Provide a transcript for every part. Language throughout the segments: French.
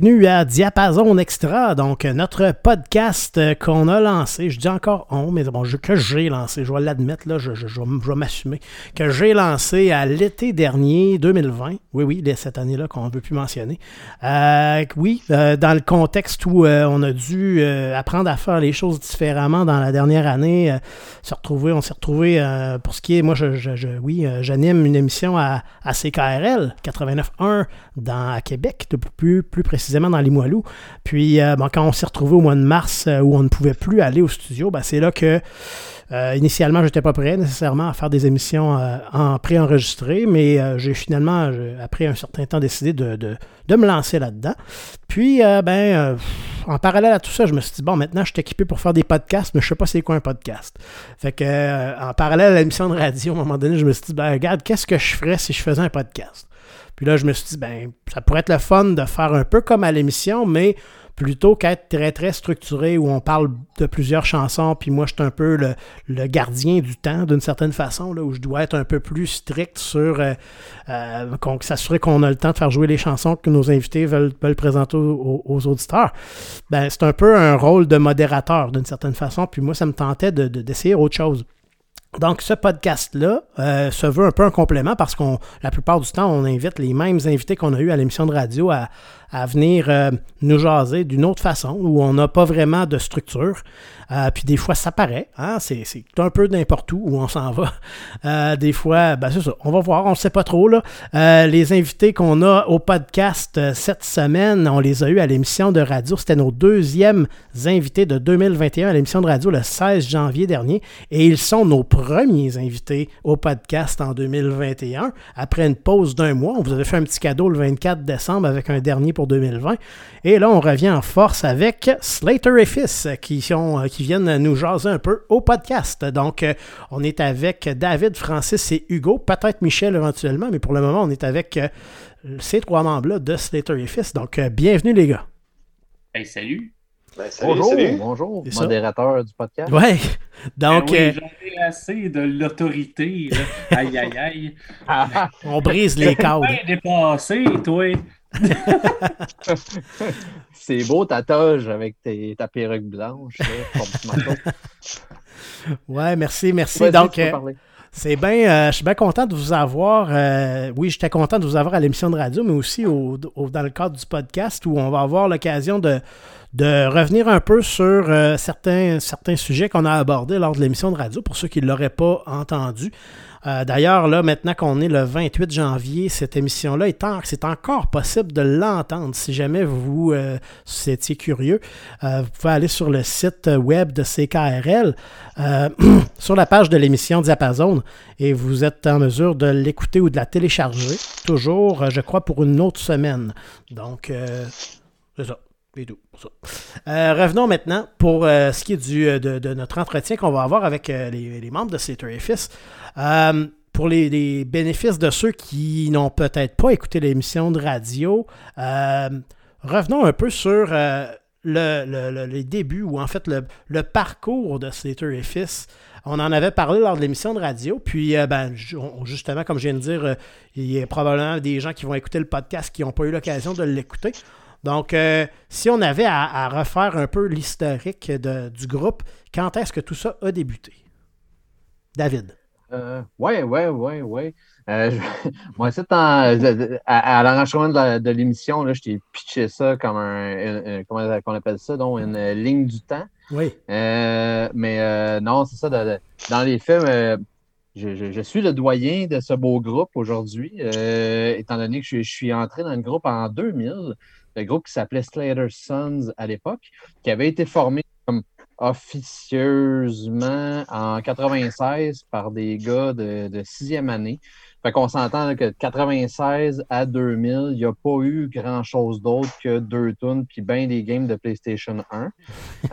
Bienvenue à Diapason Extra, donc notre podcast qu'on a lancé. Je dis encore on, mais bon, que j'ai lancé, je vais l'admettre, là, je, je, je, vais m'assumer, que j'ai lancé à l'été dernier, 2020. Oui, oui, cette année-là qu'on ne veut plus mentionner. Euh, oui, euh, dans le contexte où euh, on a dû euh, apprendre à faire les choses différemment dans la dernière année, euh, se retrouver, on s'est retrouvé pour ce qui est, moi, je, je oui, j'anime une émission à, à CKRL 89.1 dans, à Québec, de plus, plus précisément dans les Limoilou. Puis euh, bon, quand on s'est retrouvé au mois de mars euh, où on ne pouvait plus aller au studio, ben, c'est là que euh, initialement, je n'étais pas prêt nécessairement à faire des émissions euh, en préenregistré, mais j'ai finalement, après un certain temps, décidé de, de, me lancer là-dedans. Puis, ben, en parallèle à tout ça, je me suis dit, bon, maintenant, je suis équipé pour faire des podcasts, mais je ne sais pas c'est quoi un podcast. Fait que, en parallèle à l'émission de radio, à un moment donné, je me suis dit, ben, regarde, qu'est-ce que je ferais si je faisais un podcast? Puis là, je me suis dit, ben, ça pourrait être le fun de faire un peu comme à l'émission, mais plutôt qu'être très, très structuré où on parle de plusieurs chansons, puis moi, je suis un peu le, gardien du temps, d'une certaine façon, là, où je dois être un peu plus strict sur euh, euh, s'assurer qu'on a le temps de faire jouer les chansons que nos invités veulent, présenter aux, aux, auditeurs. Ben, c'est un peu un rôle de modérateur, d'une certaine façon, puis moi, ça me tentait d'essayer de, autre chose. Donc, ce podcast-là euh, se veut un peu un complément parce qu'on, la plupart du temps, on invite les mêmes invités qu'on a eu à l'émission de radio à, à venir euh, nous jaser d'une autre façon où on n'a pas vraiment de structure. Euh, puis des fois, ça paraît. Hein? C'est, un peu n'importe où où on s'en va. Euh, des fois, ben c'est ça. On va voir. On ne sait pas trop. Là. Les invités qu'on a au podcast cette semaine, on les a eus à l'émission de radio. C'était nos deuxièmes invités de 2021 à l'émission de radio le 16 janvier dernier. Et ils sont nos premiers invités au podcast en 2021. Après une pause d'un mois, on vous avait fait un petit cadeau le 24 décembre avec un dernier pour 2020. Et là, on revient en force avec Slater et Fils qui sont qui viennent nous jaser un peu au podcast. Donc, euh, on est avec David, Francis et Hugo, peut-être Michel éventuellement, mais pour le moment, on est avec euh, ces trois membres-là de Slater et Fils. Donc, euh, bienvenue les gars. Hey, salut. Ben, salut bonjour, salut. bonjour, modérateur du podcast. Ouais. Donc, ben oui, j'en ai assez de l'autorité. Aïe, aïe, aïe. on brise les cadres. dépassé, toi. c'est beau ta toge avec tes, ta perruque blanche. ouais, merci, merci. Donc, euh, c'est bien, euh, je suis bien content de vous avoir. Euh, oui, j'étais content de vous avoir à l'émission de radio, mais aussi au, au, dans le cadre du podcast où on va avoir l'occasion de, de revenir un peu sur euh, certains, sujets qu'on a abordés lors de l'émission de radio, pour ceux qui ne l'auraient pas entendu. Euh, D'ailleurs, là, maintenant qu'on est le 28 janvier, cette émission-là, c'est encore possible de l'entendre. Si jamais vous euh, étiez curieux, vous pouvez aller sur le site web de CKRL, sur la page de l'émission Diapason, et vous êtes en mesure de l'écouter ou de la télécharger, toujours, je crois, pour une autre semaine. Donc, c'est ça. Euh, revenons maintenant pour euh, ce qui est du, de, notre entretien qu'on va avoir avec euh, les, membres de Slater et pour les, bénéfices de ceux qui n'ont peut-être pas écouté l'émission de radio, revenons un peu sur le, le, les débuts ou en fait le, parcours de Slater et. On en avait parlé lors de l'émission de radio, puis ben, justement, comme je viens de dire, il y a probablement des gens qui vont écouter le podcast qui n'ont pas eu l'occasion de l'écouter. Donc, euh, si on avait à, à refaire un peu l'historique du groupe, quand est-ce que tout ça a débuté? David. Euh, ouais, ouais. Euh, je, moi, c'est à, à l'enregistrement de, l'émission, je t'ai pitché ça comme un, un, comment on appelle ça, donc une ligne du temps. Oui. Euh, mais euh, non, c'est ça. De, de, dans les films, je, je, je, suis le doyen de ce beau groupe aujourd'hui, étant donné que je, je, suis entré dans le groupe en 2000 le groupe qui s'appelait Slater Sons à l'époque, qui avait été formé comme officieusement en 96 par des gars de, de sixième année. Fait qu'on s'entend que de 96 à 2000, il n'y a pas eu grand-chose d'autre que deux tunes puis bien des games de PlayStation 1.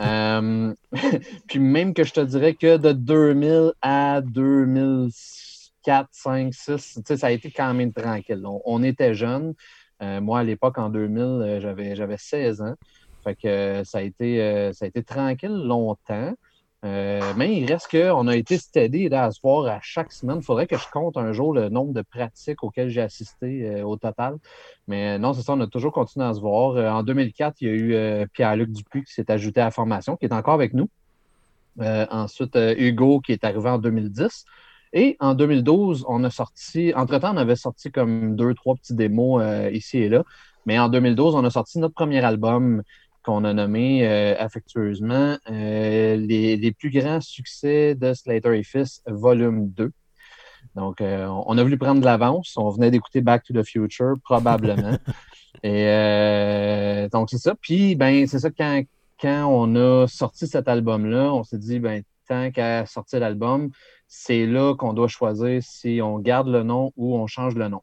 euh, puis même que je te dirais que de 2000 à 2004, 5, 6, ça a été quand même tranquille. On, on était jeunes. Euh, moi, à l'époque, en 2000, euh, j'avais, j'avais 16 ans. Fait que euh, ça, a été, ça a été tranquille longtemps. Mais il reste qu'on a été steady à se voir à chaque semaine. Il faudrait que je compte un jour le nombre de pratiques auxquelles j'ai assisté au total. Mais non, c'est ça, on a toujours continué à se voir. en 2004, il y a eu Pierre-Luc Dupuis qui s'est ajouté à la formation, qui est encore avec nous. ensuite, Hugo qui est arrivé en 2010. Et en 2012, on a sorti, entre-temps, on avait sorti comme deux, trois petits démos ici et là. Mais en 2012, on a sorti notre premier album qu'on a nommé euh, affectueusement euh, les, plus grands succès de Slater et volume 2. Donc, euh, on a voulu prendre de l'avance. On venait d'écouter Back to the Future, probablement. et donc, c'est ça. Puis, ben, c'est ça, quand, quand on a sorti cet album-là, on s'est dit, ben, tant qu'à sortir l'album, c'est là qu'on doit choisir si on garde le nom ou on change le nom.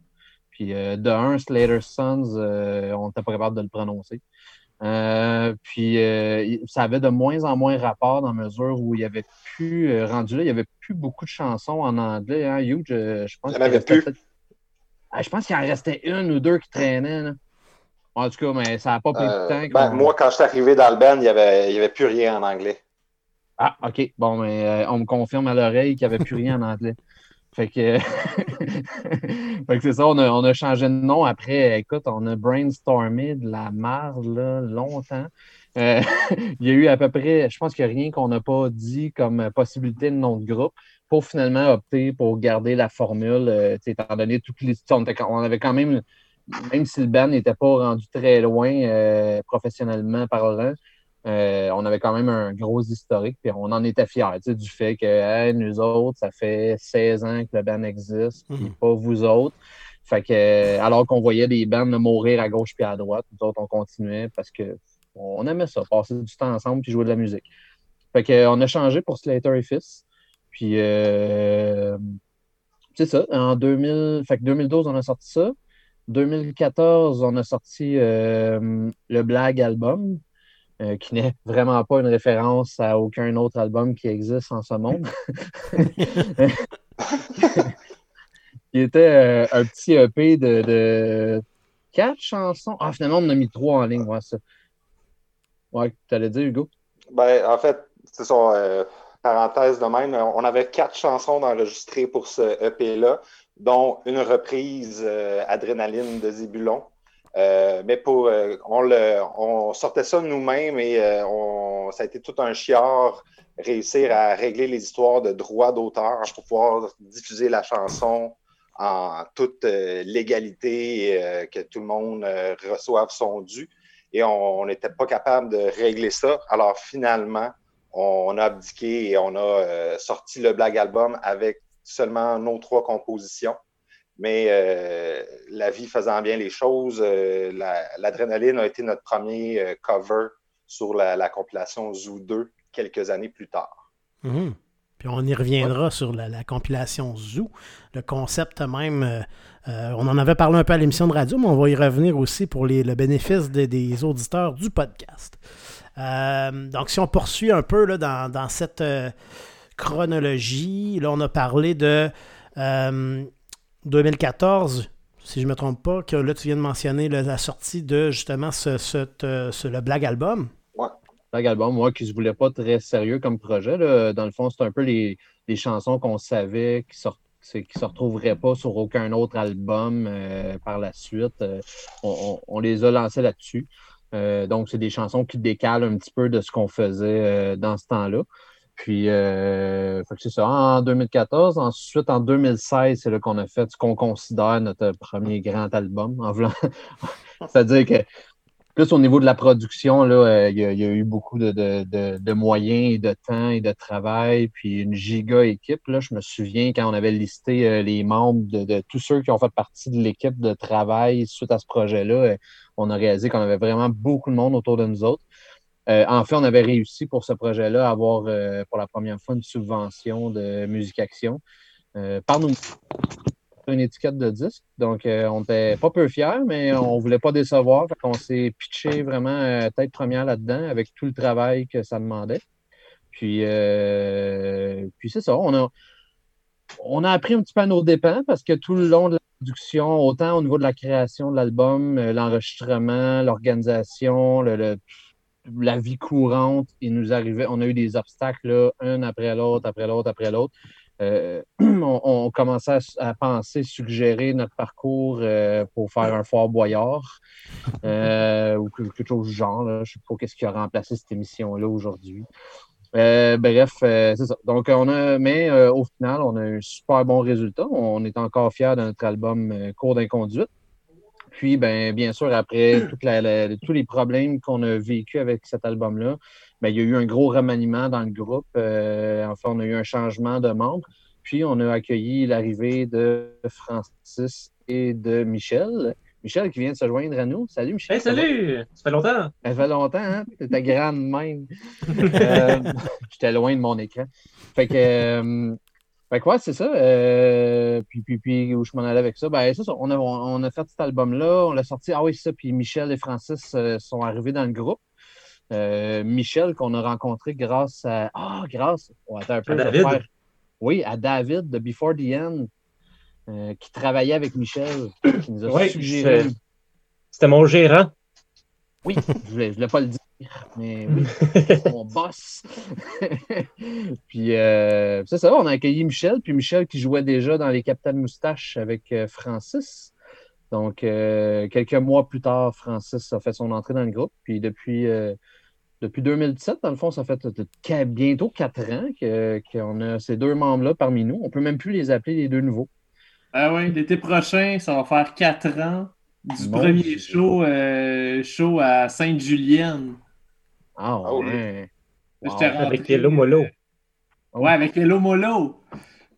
Puis, de un, Slater Sons, on n'était pas capable de le prononcer. Euh, puis euh, ça avait de moins en moins rapport dans la mesure où il y avait plus, euh, rendu là, il n'y avait plus beaucoup de chansons en anglais. Hein, Huge, je pense qu'il plus. Ah, je pense qu'il en restait une ou deux qui traînaient. En tout cas, mais ça n'a pas pris de temps. Ben, moi, quand je suis arrivé dans le band, il n'y avait, avait plus rien en anglais. Ah, OK. Bon, mais on me confirme à l'oreille qu'il n'y avait plus rien en anglais. Fait que, c'est ça, on a, changé de nom. Après, écoute, on a brainstormé de la marde là, longtemps. Euh, il y a eu à peu près, je pense qu'il n'y a rien qu'on n'a pas dit comme possibilité de nom de groupe pour finalement opter pour garder la formule, euh, étant donné toutes les. On, on, avait quand même, même si le band n'était pas rendu très loin euh, professionnellement parlant, euh, on avait quand même un gros historique, puis on en était fiers du fait que nous autres, ça fait 16 ans que le band existe, puis mhm. pas vous autres. Fait que, alors qu'on voyait des bands mourir à gauche puis à droite, nous autres, on continuait parce que on aimait ça, passer du temps ensemble puis jouer de la musique. Fait que, on a changé pour Slater et Fist. Puis, euh, c'est ça. En 2000, fait que 2012, on a sorti ça. 2014, on a sorti euh, le Blague album, euh, qui n'est vraiment pas une référence à aucun autre album qui existe en ce monde. Il était euh, un petit EP de, quatre chansons. Ah, finalement, on en a mis trois en ligne, voilà ça. Ouais, tu allais dire, Hugo? Ben, en fait, c'est son euh, parenthèse de même. On avait quatre chansons enregistrées pour ce EP-là, dont une reprise Adrénaline de Zébulon. Euh, mais pour, euh, on, sortait ça nous-mêmes et euh, ça a été tout un chiard réussir à régler les histoires de droits d'auteur pour pouvoir diffuser la chanson en toute légalité et que tout le monde reçoive son dû. Et on n'était pas capable de régler ça. Alors finalement, on a abdiqué et on a sorti le Black Album avec seulement nos trois compositions. Mais euh, la vie faisant bien les choses, euh, l'adrénaline a été notre premier euh, cover sur la, compilation Zoo 2 quelques années plus tard. Mhm. Puis on y reviendra sur la, compilation Zoo. Le concept même, on en avait parlé un peu à l'émission de radio, mais on va y revenir aussi pour le bénéfice des, auditeurs du podcast. donc si on poursuit un peu là, dans, dans, cette chronologie, là on a parlé de 2014, si je ne me trompe pas, que là, tu viens de mentionner la sortie de justement ce, ce, le Black Album. Ouais. Black Album, moi, qui ne se voulait pas très sérieux comme projet. Dans le fond, c'est un peu les, chansons qu'on savait qui ne se retrouveraient pas sur aucun autre album euh, par la suite. Euh, on, les a lancés là-dessus. Euh, donc, c'est des chansons qui décalent un petit peu de ce qu'on faisait dans ce temps-là. Puis, euh, c'est ça, en 2014. Ensuite, en 2016, c'est là qu'on a fait ce qu'on considère notre premier grand album. C'est-à-dire que, plus au niveau de la production, là, euh, il, y a, eu beaucoup de, moyens et de temps et de travail, puis une giga équipe. Là, je me souviens quand on avait listé euh, les membres de, tous ceux qui ont fait partie de l'équipe de travail suite à ce projet-là, on a réalisé qu'on avait vraiment beaucoup de monde autour de nous autres. Euh, en fait, on avait réussi pour ce projet-là à avoir euh, pour la première fois une subvention de Musique Action euh, par nous une étiquette de disque. Donc, on n'était pas peu fiers, mais on ne voulait pas décevoir. on s'est pitché vraiment tête première là-dedans avec tout le travail que ça demandait. Puis, puis c'est ça. On a, on a appris un petit peu à nos dépens parce que tout le long de la production, autant au niveau de la création de l'album, l'enregistrement, l'organisation, le la vie courante, il nous arrivait, on a eu des obstacles, là, un après l'autre, après l'autre, après l'autre. Euh, on, on, commençait à, à, penser, suggérer notre parcours euh, pour faire un Fort Boyard euh, ou quelque chose du genre. Là. Je ne sais pas qu'est-ce qui a remplacé cette émission-là aujourd'hui. Bref, c'est ça. Donc, on a, mais au final, on a un super bon résultat. On est encore fiers de notre album Cours d'inconduite. Puis, ben, bien sûr, après toute la, la, tous les problèmes qu'on a vécu avec cet album-là, ben, il y a eu un gros remaniement dans le groupe. Euh, enfin, on a eu un changement de membres. Puis, on a accueilli l'arrivée de Francis et de Michel. Michel qui vient de se joindre à nous. Salut, Michel. Hey, salut! Ça fait longtemps. Ça fait longtemps, hein? T'étais grande même. euh, J'étais loin de mon écran. Fait que. Euh, fait que ouais, c'est ça. Euh, puis, puis, puis, où je m'en allais avec ça, ben, ça. On a, on a fait cet album-là, on l'a sorti. Ah oui, c'est ça. Puis Michel et Francis euh, sont arrivés dans le groupe. Euh, Michel, qu'on a rencontré grâce à. Ah, grâce. Oh, attends un peu. À David. Faire... Oui, à David de Before the End, qui travaillait avec Michel, qui nous a Oui, suggéré. C'était mon gérant. Oui, je je voulais pas le dire, mais oui, c'est mon boss. puis euh, c'est ça, on a accueilli Michel, puis Michel qui jouait déjà dans les Capitaines Moustaches avec euh, Francis. Donc, euh, quelques mois plus tard, Francis a fait son entrée dans le groupe. Puis depuis, euh, depuis 2017, dans le fond, ça fait bientôt quatre ans que- qu'on a ces deux membres-là parmi nous. On peut même plus les appeler les deux nouveaux. Ah oui, l'été prochain, ça va faire quatre ans du premier show, euh, show à Sainte-Julienne. Ah Ah oui. ouais. Wow. J'étais rentré- Avec Hello Molo. Ouais, avec Hello Molo.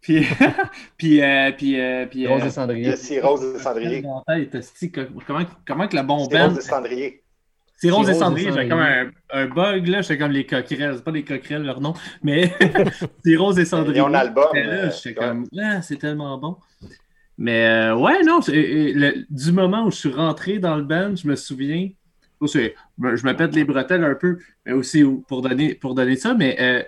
Puis, puis, euh, puis, euh, puis, Rose euh, et Cendrier. Tête, esti, que- comment, comment que la bombe Cirrose des Cendriers. C'est Rose et Cendrier, et j'ai comme un, un bug là, j'étais comme les coquerelles, c'est pas des coquerelles leur nom, mais c'est Rose et Cendrier. Ils ont un album. J'étais là, euh, j'étais ouais. comme, ah, c'est tellement bon. Mais euh, ouais, non, euh, le- du moment où je suis rentré dans le band, je me souviens, oh, je me pète les bretelles un peu, mais aussi pour donner, pour donner ça, mais euh,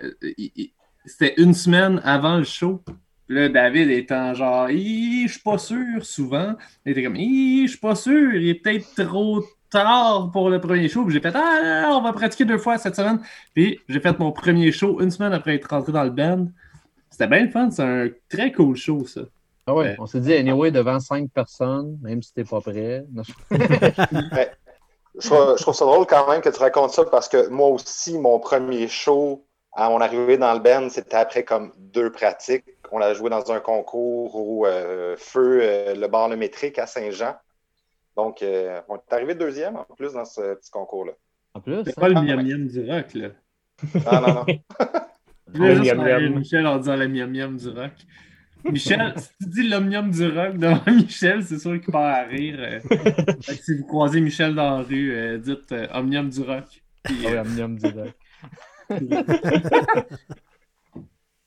c'était une semaine avant le show. Là, David étant genre, je suis pas sûr, souvent. Il était comme, je suis pas sûr, il est peut-être trop tard pour le premier show. Puis j'ai fait, ah, on va pratiquer deux fois cette semaine. Puis j'ai fait mon premier show une semaine après être rentré dans le band. C'était bien le fun, c'est un très cool show, ça. Ah ouais, Ouais. on s'est dit anyway devant cinq personnes, même si t'es pas prêt. Non, Je trouve, je trouve ça drôle quand même que tu racontes ça parce que moi aussi, mon premier show à mon arrivée dans le band, c'était après comme deux pratiques. On a joué dans un concours au euh, feu euh, le bar le métrique à Saint-Jean. Donc, euh, on est arrivé deuxième en plus dans ce petit concours-là. En plus, C'est hein? pas le Ah, miam miam du rock, là. Non, non, non. Le miam miam. Michel en disant le miam miam du rock. Michel, si tu dis l'omnium du rock devant Michel, c'est sûr qu'il part à rire. euh. Fait que si vous croisez Michel dans la rue, euh, dites euh, omnium du rock. Puis, Ah oui, Omnium direct.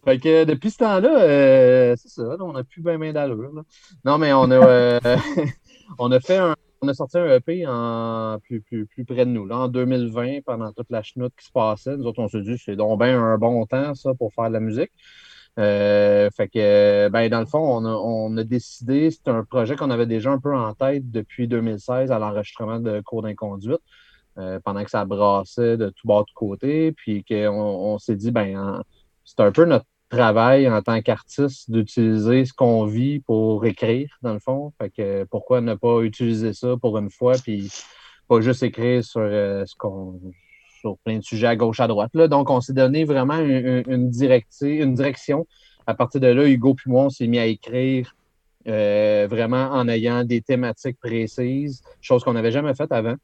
Fait que depuis ce temps-là, euh, c'est ça, on n'a plus bien main d'allure. Non, mais on a, euh, on a fait un, on a sorti un EP en plus, plus, plus près de nous, là, en 2020, pendant toute la chenoute qui se passait. Nous autres, on s'est dit, c'est donc bien un bon temps, ça, pour faire de la musique. Euh, fait que, ben, dans le fond, on a, on a décidé, c'est un projet qu'on avait déjà un peu en tête depuis 2016 à l'enregistrement de cours d'inconduite, euh, pendant que ça brassait de tout bord de côté, puis qu'on on, s'est dit, ben, en- c'est un peu notre travail en tant qu'artiste d'utiliser ce qu'on vit pour écrire, dans le fond. Fait que pourquoi ne pas utiliser ça pour une fois, puis pas juste écrire sur euh, ce qu'on sur plein de sujets à gauche, à droite. Là. Donc, on s'est donné vraiment une, une- une directi- une direction. À partir de là, Hugo puis moi, on s'est mis à écrire euh, vraiment en ayant des thématiques précises, chose qu'on n'avait jamais faite avant.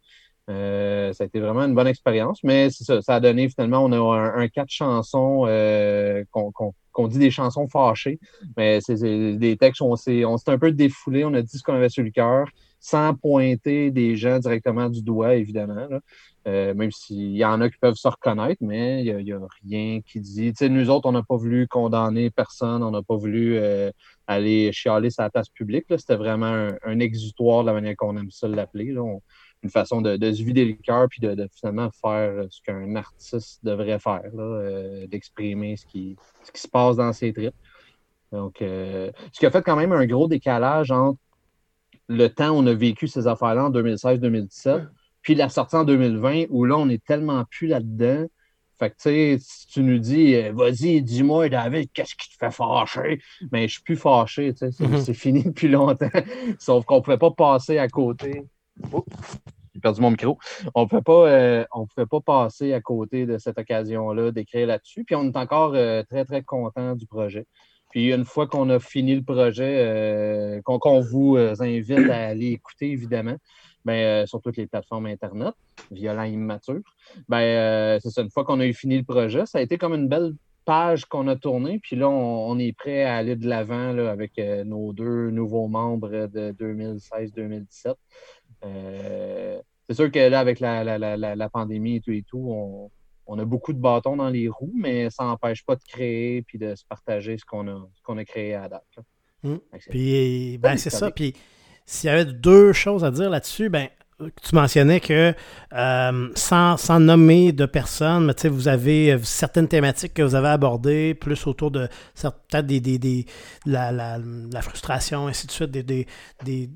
Euh, ça a été vraiment une bonne expérience, mais c'est ça, ça a donné finalement, on a un, un quatre chansons euh, qu'on dit des chansons fâchées, mais c'est des textes où on s'est un peu défoulé, on a dit ce qu'on avait sur le cœur, sans pointer des gens directement du doigt, évidemment. là. Euh, même s'il y en a qui peuvent se reconnaître, mais il n'y a, rien qui dit. Nous autres, on n'a pas voulu condamner personne, on n'a pas voulu euh, aller chialer sa place publique. C'était vraiment un, exutoire de la manière qu'on aime ça l'appeler. une façon de, se vider le cœur puis de, finalement faire ce qu'un artiste devrait faire, euh, d'exprimer ce qui, ce qui se passe dans ses tripes. Donc, ce qui a fait quand même un gros décalage entre le temps où on a vécu ces affaires-là en 2016-2017, Puis la sortie en 2020, où là, on est tellement plus là-dedans. Fait que, tu sais, si tu nous dis, euh, vas-y, dis-moi, David, qu'est-ce qui te fait fâcher? Mais je suis plus fâché, tu sais, c'est Mhm. c'est fini depuis longtemps. Sauf qu'on pouvait pas passer à côté. Oups, j'ai perdu mon micro. On pouvait pas, euh, on pouvait pas passer à côté de cette occasion-là d'écrire là-dessus. Puis on est encore euh, très, très content du projet. Puis une fois qu'on a fini le projet, euh, qu'on vous euh, invite à aller écouter, évidemment, ben, euh, sur toutes les plateformes Internet, violent immature, ben, euh, c'est ça, une fois qu'on a eu fini le projet, ça a été comme une belle page qu'on a tournée, puis là, on, est prêt à aller de l'avant avec nos deux nouveaux membres de 2016-2017. Euh, c'est sûr que là, avec la, la, la, la pandémie et tout et tout, on, on a beaucoup de bâtons dans les roues, mais ça n'empêche pas de créer puis de se partager ce qu'on a, ce qu'on a créé à date. Mm. C'est- Puis, ben, c'est ça. Puis, s'il y avait deux choses à dire là-dessus, ben, tu mentionnais que euh, sans, sans nommer de personnes, mais tu sais, vous avez euh, certaines thématiques que vous avez abordées, plus autour de peut-être des, des, des- la, la, la frustration, ainsi de suite, des, des, des-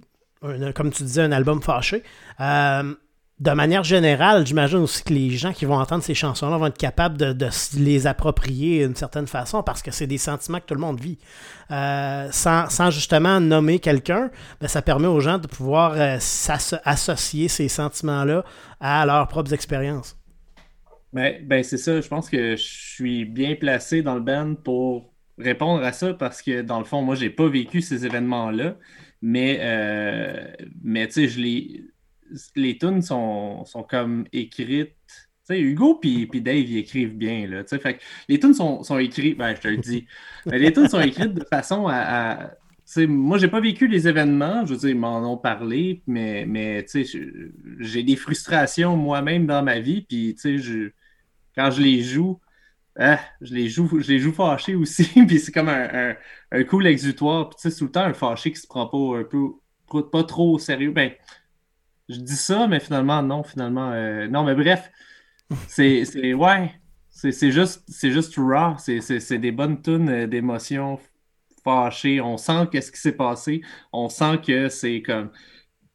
un- comme tu disais, un album fâché. Euh, de manière générale, j'imagine aussi que les gens qui vont entendre ces chansons-là vont être capables de, les approprier d'une certaine façon parce que c'est des sentiments que tout le monde vit. Euh, sans, justement nommer quelqu'un, ben, ça permet aux gens de pouvoir euh, associer ces sentiments-là à leurs propres expériences. Ben, ben c'est ça, je pense que je suis bien placé dans le band pour répondre à ça parce que dans le fond, moi, j'ai pas vécu ces événements-là, mais, euh, mais tu sais, je les, les tunes sont, comme écrites. Tu Hugo puis Dave, ils écrivent bien, les tunes sont, sont écrites, ben, je te le dis, les tunes sont écrites de façon à. à- moi, j'ai pas vécu les événements, je veux dire, ils m'en ont parlé, mais, mais j'ai des frustrations moi-même dans ma vie, puis je- quand je les joue, ah, je les joue, je les joue fâchés aussi, puis c'est comme un, un, un cool exutoire, puis tu sais, tout le temps un fâché qui se prend pas un peu, trop au sérieux. Ben, je dis ça, mais finalement, non, finalement, euh, non, mais bref, c'est, ouais, c'est, juste, juste raw, c'est, des bonnes tunes euh, d'émotions fâchées, on sent qu'est-ce qui s'est passé, on sent que c'est comme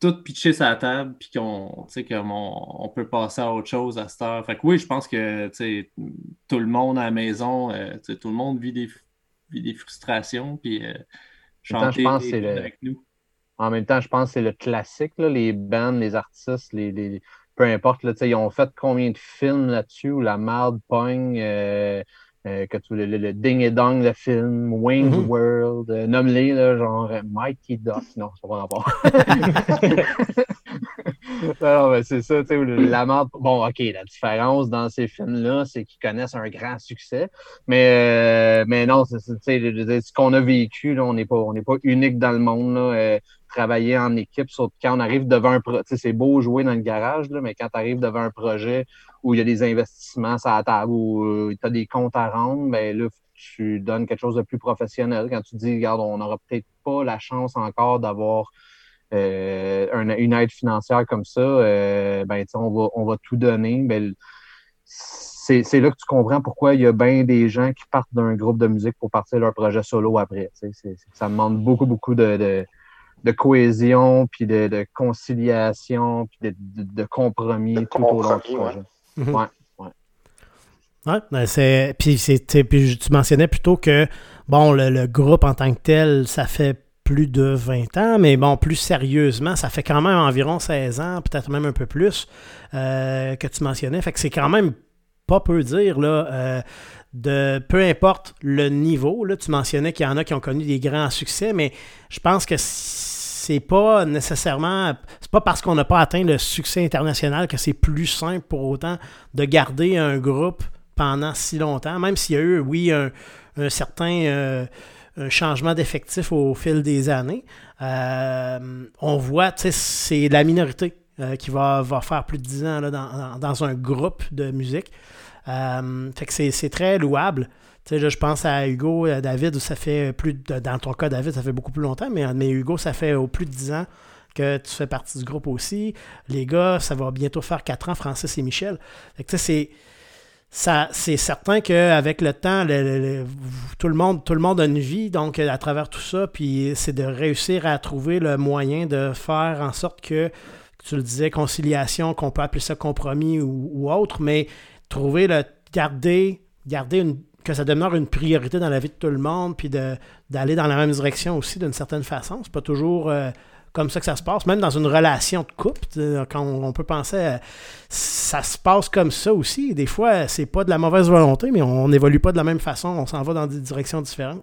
tout pitché sur la table, puis qu'on, comme on, on peut passer à autre chose à cette heure. Fait que oui, je pense que, tout le monde à la maison, euh, tout le monde vit des, vit des frustrations, puis euh, temps, je chanter pense des le- avec nous. En même temps, je pense que c'est le classique, là, les bands, les artistes, les, les- peu importe, là, tu sais, ils ont fait combien de films là-dessus où la marde pogne, euh, euh, que tu, le, le- le Ding et Dong, le film, Wayne's Mhm. World, euh, nomme-les, là, genre euh, Mighty Duck, non, c'est pas rapport. non, mais c'est ça, tu sais, la marde. Bon, OK, la différence dans ces films-là, c'est qu'ils connaissent un grand succès, mais, euh, mais non, c'est, ce qu'on a vécu, on n'est pas, pas unique dans le monde, là. euh, travailler en équipe, que quand on arrive devant un projet, c'est beau jouer dans le garage, là, mais quand tu arrives devant un projet où il y a des investissements à la table, où tu as des comptes à rendre, ben là, tu donnes quelque chose de plus professionnel. Quand tu dis, regarde, on n'aura peut-être pas la chance encore d'avoir euh, un- une aide financière comme ça, euh, ben, on, va, on va tout donner. Ben, c'est c'est là que tu comprends pourquoi il y a bien des gens qui partent d'un groupe de musique pour partir leur projet solo après. tu sais. C'est- c'est- ça demande beaucoup, beaucoup de, de, de cohésion, puis de, de conciliation, puis de, de- de compromis De tout au long du projet. Mhm. Ouais. Ouais, ben, c'est puis c'est tu sais, puis tu mentionnais plutôt que bon le, le groupe en tant que tel ça fait plus de 20 ans mais bon plus sérieusement ça fait quand même environ 16 ans peut-être même un peu plus euh, que tu mentionnais. Fait que c'est quand même pas peu dire là euh, de peu importe le niveau là tu mentionnais qu'il y en a qui ont connu des grands succès mais je pense que c'est pas nécessairement c'est pas parce qu'on n'a pas atteint le succès international que c'est plus simple pour autant de garder un groupe pendant si longtemps, même s'il y a eu, oui, un, certain euh, un changement d'effectif au fil des années. Euh, on voit, tu sais, c'est la minorité euh, qui va, va faire plus de 10 ans là, dans, dans- un groupe de musique. Euh, fait que c'est très louable. Tu sais, je pense à Hugo, à David, ça fait plus de, dans ton cas, David, ça fait beaucoup plus longtemps, mais, mais Hugo, ça fait au plus de 10 ans que tu fais partie du groupe aussi. Les gars, ça va bientôt faire 4 ans, Francis et Michel. Fait que tu sais, c'est ça, c'est certain qu'avec le temps, le- tout, le monde, tout le monde a une vie, donc à travers tout ça, puis c'est de réussir à trouver le moyen de faire en sorte que tu le disais, conciliation, qu'on peut appeler ça compromis ou, autre, mais trouver le garder, garder une, que ça demeure une priorité dans la vie de tout le monde, puis d'aller dans la même direction aussi d'une certaine façon. C'est pas toujours euh, comme ça que ça se passe, même dans une relation de couple, quand on, peut penser, à- ça se passe comme ça aussi. Des fois, c'est pas de la mauvaise volonté, mais on n'évolue pas de la même façon, on s'en va dans des directions différentes.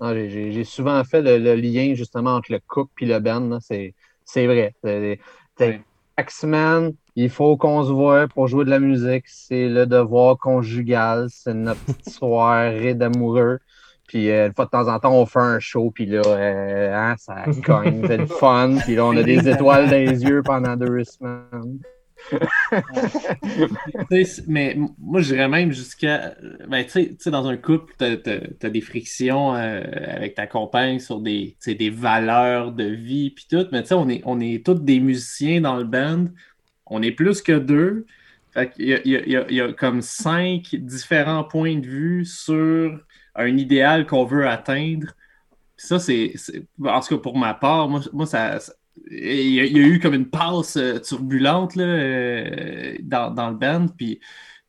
Ah, j'ai- souvent fait le, le lien justement entre le couple et le band. C'est vrai. Semaine, il faut qu'on se voit pour jouer de la musique. C'est le devoir conjugal. C'est notre petite soirée d'amoureux. Puis euh, une fois de temps en temps, on fait un show. Puis là, euh, hein, ça cogne. C'est le fun. Puis là, on a des étoiles dans les yeux pendant deux semaines. Mais moi, j'irais même jusqu'à. Ben, tu sais- dans un couple, tu as, des frictions euh, avec ta compagne sur des, des valeurs de vie, puis tout. Mais tu sais, on est, on est tous des musiciens dans le band. On est plus que deux. Fait il y a- y a- y a comme cinq différents points de vue sur un idéal qu'on veut atteindre. Ça, c'est. En tout cas, pour ma part, moi, moi ça. il y, a, eu comme une passe euh, turbulente là, euh, dans, dans le band. Puis,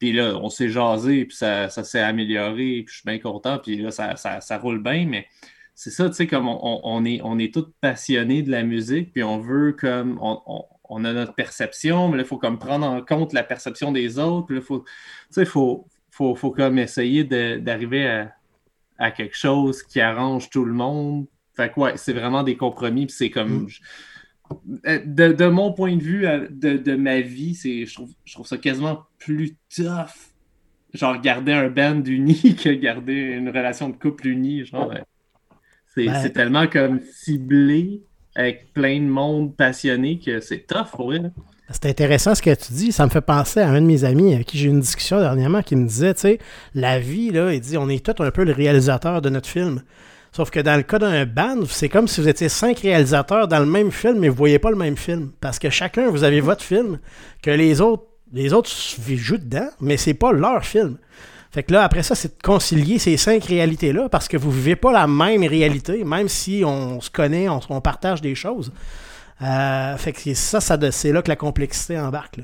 puis là, on s'est jasé, puis ça, ça s'est amélioré, puis je suis bien content, puis là, ça, ça, roule bien, mais c'est ça, tu sais, comme on, est, on est tous passionnés de la musique, puis on veut comme, on, on- a notre perception, mais là, il faut comme prendre en compte la perception des autres, puis là, faut, tu sais, il faut, faut, faut comme essayer d'arriver à, à quelque chose qui arrange tout le monde. Fait que ouais, c'est vraiment des compromis, puis c'est comme... Mm. Euh, De, de mon point de vue, de, de ma vie, c'est, je, trouve, je trouve ça quasiment plus tough. Genre, garder un band uni que garder une relation de couple unie. Genre, euh, c'est, Ben- c'est tellement comme ciblé avec plein de monde passionné que c'est tough pour vrai. C'est intéressant ce que tu dis. Ça me fait penser à un de mes amis avec qui j'ai eu une discussion dernièrement qui me disait, tu sais, la vie, là, il dit, on est tous un peu le réalisateur de notre film. Sauf que dans le cas d'un band, c'est comme si vous étiez cinq réalisateurs dans le même film, mais vous voyez pas le même film. Parce que chacun, vous avez votre film, que les autres, les autres jouent dedans, mais c'est pas leur film. Fait que là, après ça, c'est de concilier ces cinq réalités-là, parce que vous vivez pas la même réalité, même si on se connaît, on, on partage des choses. Euh, fait que c'est ça, ça c'est là que la complexité embarque. là.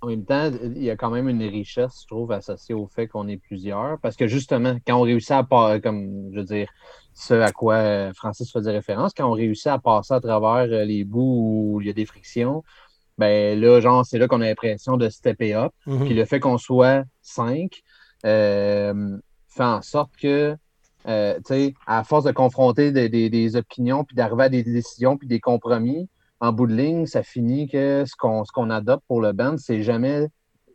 En même temps, il y a quand même une richesse, je trouve, associée au fait qu'on est plusieurs. Parce que justement, quand on réussit à pas, comme je veux dire, ce à quoi euh, Francis faisait référence, quand on réussit à passer à travers euh, les bouts où il y a des frictions, ben là, genre, c'est là qu'on a l'impression de stepper up. Mhm. Puis le fait qu'on soit cinq euh, fait en sorte que, euh, à force de confronter des, des- des opinions, puis d'arriver à des décisions, puis des compromis, en bout de ligne, ça finit que ce qu'on ce qu'on adopte pour le band, c'est jamais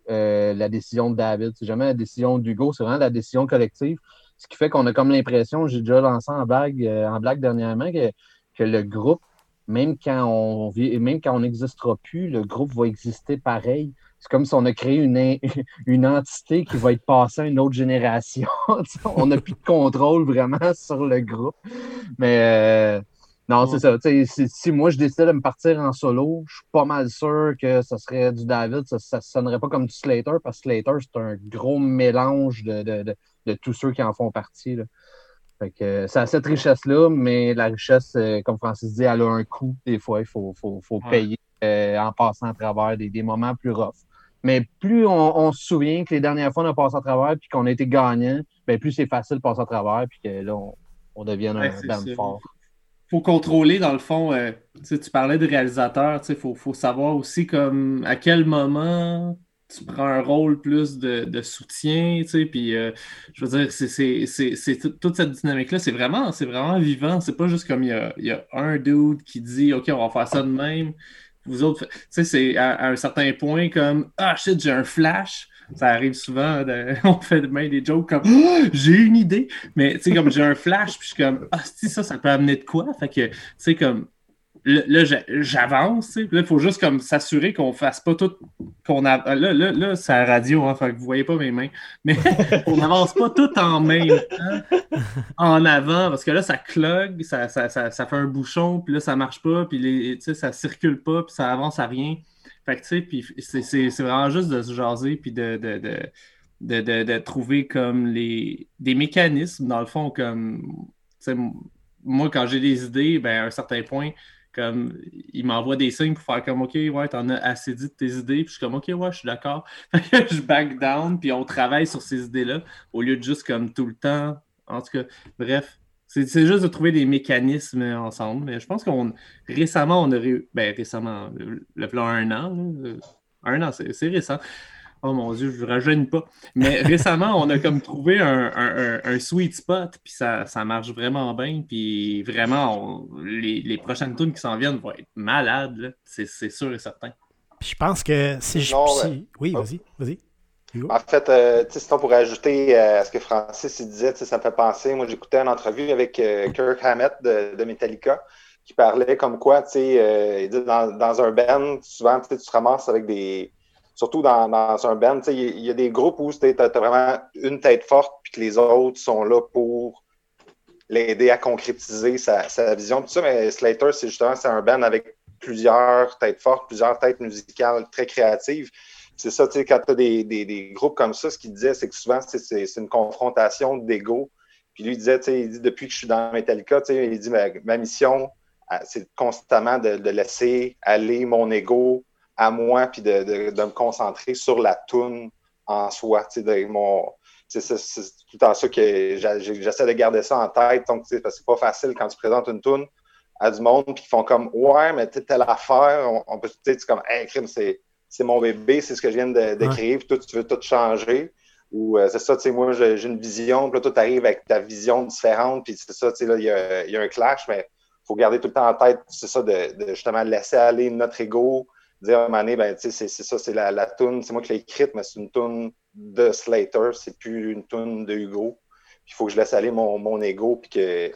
euh, la décision de David, c'est jamais la décision d'Hugo, c'est vraiment la décision collective. Ce qui fait qu'on a comme l'impression, j'ai déjà lancé en blague, euh, en blague dernièrement, que, que le groupe, même quand on vit, même quand on n'existera plus, le groupe va exister pareil. C'est comme si on a créé une, une entité qui va être passée à une autre génération. On n'a plus de contrôle vraiment sur le groupe. Mais euh, non, c'est ça. Si, moi je décidais de me partir en solo, je suis pas mal sûr que ce serait du David. Ça, ça sonnerait pas comme du Slater parce que Slater, c'est un gros mélange de, de, de, de tous ceux qui en font partie. Là. Fait que ça a cette richesse-là, mais la richesse, euh, comme Francis dit, elle a un coût. Des fois, il faut, faut, faut Ouais. payer euh, en passant à travers des, des moments plus rough. Mais plus on, on se souvient que les dernières fois, on a passé à travers puis qu'on a été gagnant, ben plus c'est facile de passer à travers puis que là, on, Ouais, un ça. fort. faut contrôler, dans le fond, euh, tu parlais de réalisateur, il faut, faut savoir aussi comme à quel moment tu prends un rôle plus de, de soutien, puis euh, je veux dire, c'est, c'est, c'est, c'est tout- toute cette dynamique-là, c'est vraiment, vraiment vivant, c'est pas juste comme il y a, il y a un dude qui dit, OK, on va faire ça de même, vous autres, tu sais, c'est à, un certain point comme, ah shit, j'ai un flash, ça arrive souvent, on fait même des jokes comme, Ah, j'ai une idée, mais tu sais, comme j'ai un flash, puis je suis comme, ah, si ça, ça peut amener de quoi? Fait que, tu sais, comme, là, là, j'a- j'avance, là, il faut juste comme s'assurer qu'on fasse pas tout, qu'on a, là, là, là, c'est la radio, hein, fait que vous voyez pas mes mains, mais on n'avance pas tout en même temps, en avant, parce que là, ça clog, ça, ça, ça, ça fait un bouchon, puis là, ça marche pas, puis les, ça circule pas, puis ça avance à rien. Fait que, tu sais, puis c'est- vraiment juste de se jaser, puis de, de, de, de, de- de trouver comme les, des mécanismes, dans le fond, comme, moi, quand j'ai des idées, ben, à un certain point, comme, il m'envoie des signes pour faire comme, OK, ouais, t'en as assez dit de tes idées. Puis je suis comme, OK, ouais, je suis d'accord. je back down, puis on travaille sur ces idées-là, au lieu de juste comme tout le temps. En tout cas, bref, c'est juste de trouver des mécanismes ensemble. Mais je pense qu'on récemment, on aurait. Ben, récemment, le, plan un an. Un an, c'est récent. Oh mon Dieu, je ne rajeune pas. Mais récemment, on a comme trouvé un, un, un sweet spot, puis ça, ça, marche vraiment bien. Puis vraiment, on, les, les, prochaines tunes qui s'en viennent vont être malades, c'est sûr et certain. Puis je pense que si je. Non, si- ouais. Oui, Oh. vas-y, vas-y. En fait, euh, tu sais, sinon pour ajouter euh, à ce que Francis il disait, tu sais, ça me fait penser, moi j'écoutais une entrevue avec euh, Kirk Hammett de, de Metallica qui parlait comme quoi, tu sais, euh, il dit dans, dans un band, souvent tu sais, tu te ramasses avec des. Surtout dans, un band, il y, a- des groupes où tu as, vraiment une tête forte puis que les autres sont là pour l'aider à concrétiser sa, vision. Tout ça, mais Slater, c'est justement un band avec plusieurs têtes fortes, plusieurs têtes musicales très créatives. C'est ça, tu sais, quand tu as des, groupes comme ça, ce qu'il disait, c'est que souvent, c'est- une confrontation d'ego. Puis lui, il disait, dit, depuis que je suis dans Metallica, tu il dit, ma, ma mission, ah, c'est constamment de, de laisser aller mon ego à moi, puis de, de, de me concentrer sur la toune en soi. De mon, c'est tout le temps ça que j'essaie de garder ça en tête. Donc, parce que c'est pas facile quand tu présentes une toune à du monde, puis ils font comme, ouais, mais telle affaire, on, on peut, tu comme, hey, crime, c'est c'est mon bébé, c'est ce que je viens de, de créer, puis toi, tu veux tout changer. Ou euh, c'est ça, tu sais, moi, j'ai une vision, puis là, toi, tu arrives avec ta vision différente, puis c'est ça, tu sais, là, il y y a un clash, mais il faut garder tout le temps en tête, c'est ça, de, de justement laisser aller notre ego, dire à un moment donné, ben, c'est ça, c'est la, la toune, c'est moi qui l'ai écrite, mais c'est une toune de Slater, c'est plus une toune de Hugo. Il faut que je laisse aller mon, mon ego, puis que,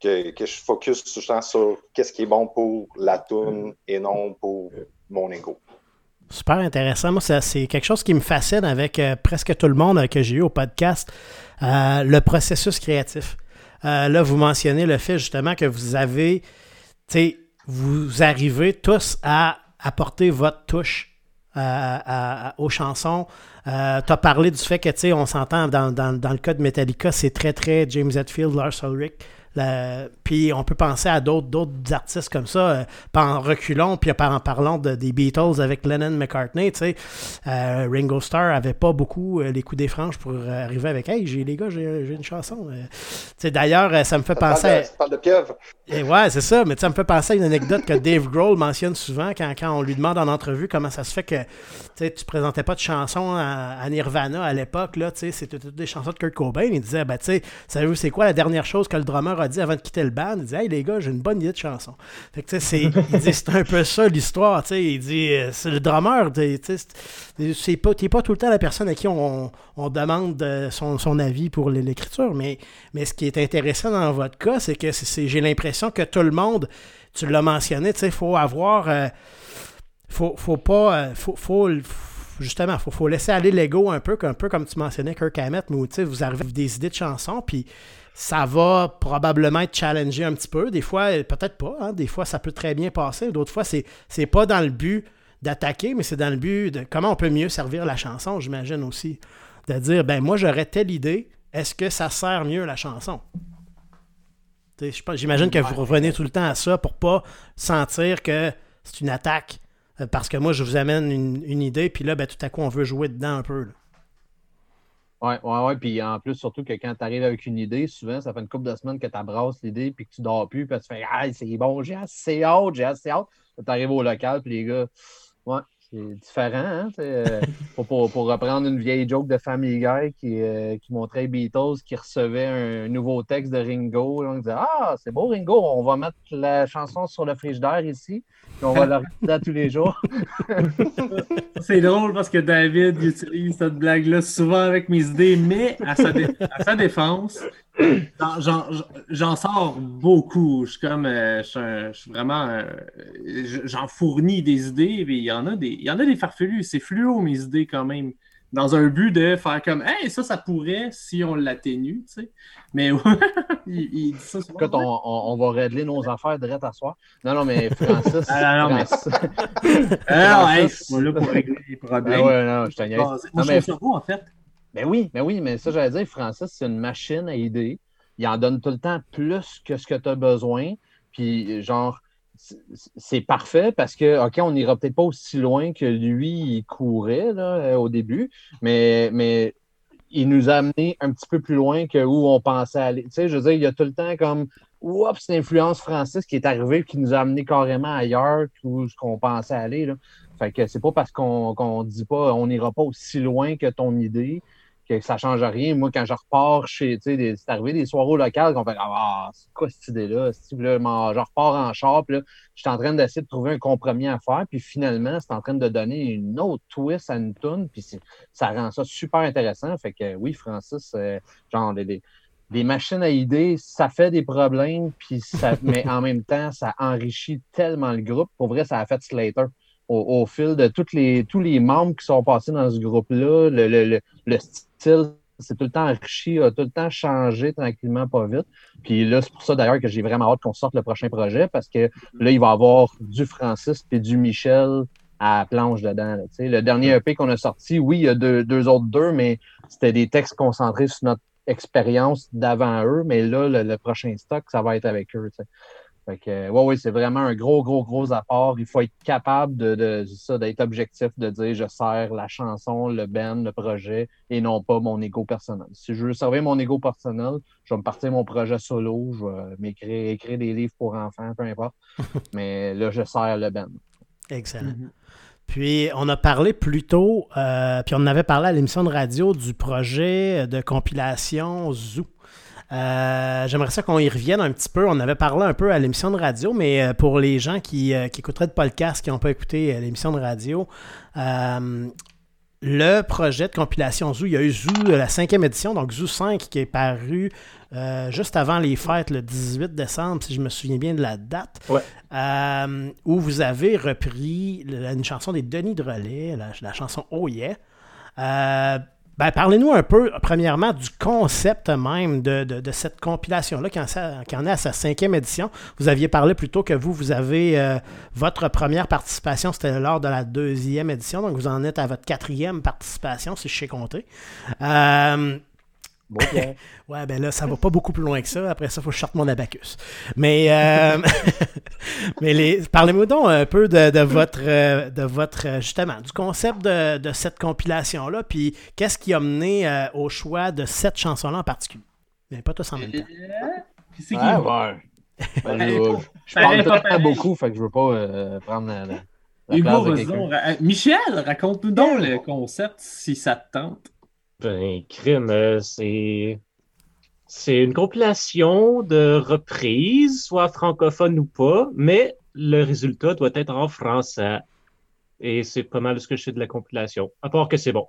que, que je focus justement sur qu'est-ce qui est bon pour la toune et non pour mon ego. Super intéressant. Moi, c'est quelque chose qui me fascine avec euh, presque tout le monde euh, que j'ai eu au podcast, euh, le processus créatif. Là, vous mentionnez le fait justement que vous avez, tu sais, vous arrivez tous à apporter votre touche euh, aux chansons. tu as parlé du fait que, tu sais, on s'entend dans le cas de Metallica, c'est très, très James Hetfield, Lars Ulrich. La- puis on peut penser à d'autres d'autres artistes comme ça, euh, pas en reculons, puis en parlant de- des Beatles avec Lennon McCartney, tu sais, euh, Ringo Starr avait pas beaucoup euh, les coups des franges pour euh, arriver avec Hey, j'ai les gars, j'ai une chanson. D'ailleurs, ça me fait Ça parle penser à, de, ça parle de pieuvre. et ouais, c'est ça, mais ça me fait penser à une anecdote que Dave Grohl mentionne souvent quand, quand on lui demande en entrevue comment ça se fait que sais, tu présentais pas de chansons à, Nirvana à l'époque, là, tu sais, c'était des chansons de Kurt Cobain. Il disait, ben, tu sais, savez-vous, c'est quoi la dernière chose que le drummer a dit avant de quitter le band? Il disait, hey, les gars, j'ai une bonne idée de chanson. Fait que, tu sais, c'est, un peu ça l'histoire, tu sais. Il dit, euh, c'est le drummer, tu sais, pas, pas tout le temps la personne à qui on, on demande euh, son, son avis pour l'écriture, mais, mais ce qui est intéressant dans votre cas, c'est que j'ai l'impression que tout le monde, tu l'as mentionné, tu sais, il faut avoir. euh, faut, faut pas. euh, faut, faut, justement, faut, faut laisser aller l'ego un peu, un peu comme tu mentionnais Kirk Hammett, mais où, vous arrivez avec des idées de chansons, puis ça va probablement être challengé un petit peu. Des fois, euh, peut-être pas. hein, des fois, ça peut très bien passer. D'autres fois, c'est, c'est pas dans le but d'attaquer, mais c'est dans le but de comment on peut mieux servir la chanson, j'imagine aussi. De dire, ben moi, j'aurais telle idée, est-ce que ça sert mieux la chanson? J'imagine que vous revenez tout le temps à ça pour pas sentir que c'est une attaque. Euh, Parce que moi, je vous amène une, une idée, puis là, ben, tout à coup, on veut jouer dedans un peu. là. Ouais, ouais, ouais. Puis en plus, surtout que quand tu arrives avec une idée, souvent, ça fait une couple de semaines que tu abrasses l'idée puis que tu dors plus, puis tu fais Ah, c'est bon, j'ai assez hâte, j'ai assez hâte. Tu arrives au local, puis les gars, ouais, c'est différent. Hein? euh, pour, pour, pour reprendre une vieille joke de Family Guy qui, euh, qui montrait Beatles qui recevait un nouveau texte de Ringo. là, on disait Ah, c'est beau, Ringo, on va mettre la chanson sur le frigidaire ici, on va la regarder tous les jours. C'est drôle parce que David il utilise cette blague-là souvent avec mes idées, mais à sa, dé- à sa défense, j'en- sors beaucoup. Je suis comme, euh, je suis vraiment, euh, je- j'en fournis des idées, mais il y en a des, il y en a des farfelus. C'est fluo mes idées quand même, dans un but de faire comme, hey, ça, ça pourrait si on l'atténue, tu sais. Mais il, il dit ça souvent. Écoute, on, va régler nos affaires direct à soir. Non, non, mais Francis. Ah, non, mais- Ah, hey, je pas là pour régler les problèmes. Ah ouais, non, je te niaise. Moi, Non, je mais- ça beau, en fait. Ben oui, ben oui, mais ça, j'allais dire, Francis, c'est une machine à idées. Il en donne tout le temps plus que ce que tu as besoin. Puis, genre, c'est parfait parce que, OK, on n'ira peut-être pas aussi loin que lui, il courait euh, au début, mais, il nous a amené un petit peu plus loin que où on pensait aller. Tu sais, je veux dire, il y a tout le temps comme, oups, cette influence française qui est arrivée qui nous a amené carrément ailleurs que ce qu'on pensait aller. Là. Fait que c'est pas parce qu'on ne dit pas, on n'ira pas aussi loin que ton idée que ça change rien. Moi, quand je repars chez, tu sais, c'est arrivé des soirées locales qu'on fait Ah, c'est quoi cette idée-là? Là, je repars en char, là, je suis en train d'essayer de trouver un compromis à faire, puis finalement, c'est en train de donner une autre twist à une tune, puis ça rend ça super intéressant. Fait que oui, Francis, euh, genre, des, machines à idées, ça fait des problèmes, puis ça, mais en même temps, ça enrichit tellement le groupe. Pour vrai, ça a fait Slater au, fil de les, tous les membres qui sont passés dans ce groupe-là. Le, le, le, style c'est tout le temps enrichi, a tout le temps changé tranquillement, pas vite. Puis là, c'est pour ça d'ailleurs que j'ai vraiment hâte qu'on sorte le prochain projet parce que là, il va y avoir du Francis et du Michel à la planche dedans. le dernier EP qu'on a sorti, oui, il y a deux autres deux, mais c'était des textes concentrés sur notre expérience d'avant eux. Mais là, le, prochain stock, ça va être avec eux. Fait que, ouais, oui, c'est vraiment un gros, gros, gros apport. Il faut être capable de, ça, d'être objectif, de dire je sers la chanson, le band, le projet, et non pas mon ego personnel. Si je veux servir mon ego personnel, je vais me partir mon projet solo, je vais m'écrire écrire des livres pour enfants, peu importe. Mais là, je sers le band. Excellent. Mm-hmm. Puis, on a parlé plus tôt, euh, puis on avait parlé à l'émission de radio du projet de compilation Zoo. Euh, j'aimerais ça qu'on y revienne un petit peu. On avait parlé un peu à l'émission de radio, mais euh, pour les gens qui, euh, qui écouteraient de podcast, qui n'ont pas écouté l'émission de radio, le projet de compilation Zoo, il y a eu Zoo, la cinquième édition, donc Zoo 5, qui est paru juste avant les fêtes, le 18 décembre, si je me souviens bien de la date, où vous avez repris une chanson des Denis de Relais, la, la chanson Oh Yeah. Ben, parlez-nous un peu, premièrement, du concept même de, cette compilation-là qui, en, est à sa cinquième édition. Vous aviez parlé plutôt que vous, vous avez euh, votre première participation, c'était lors de la deuxième édition, donc vous en êtes à votre quatrième participation, si je sais compter. Euh, ouais, ben là, ça va pas beaucoup plus loin que ça. Après ça, il faut que je sorte mon abacus. Mais, euh, mais les... parlez-moi donc un peu de, votre, euh, de votre, justement, du concept de, cette compilation-là, puis qu'est-ce qui a mené euh, au choix de cette chanson-là en particulier? Mais pas tous en même temps. C'est qui? ouais. Ben, je, parle pas beaucoup, fait que je veux pas prendre la, la Hugo, Michel, raconte-nous donc le concept si ça te tente. Ben, crime, euh, c'est. C'est une compilation de reprises, soit francophone ou pas, mais le résultat doit être en français. Et c'est pas mal ce que je sais de la compilation. À part que c'est bon.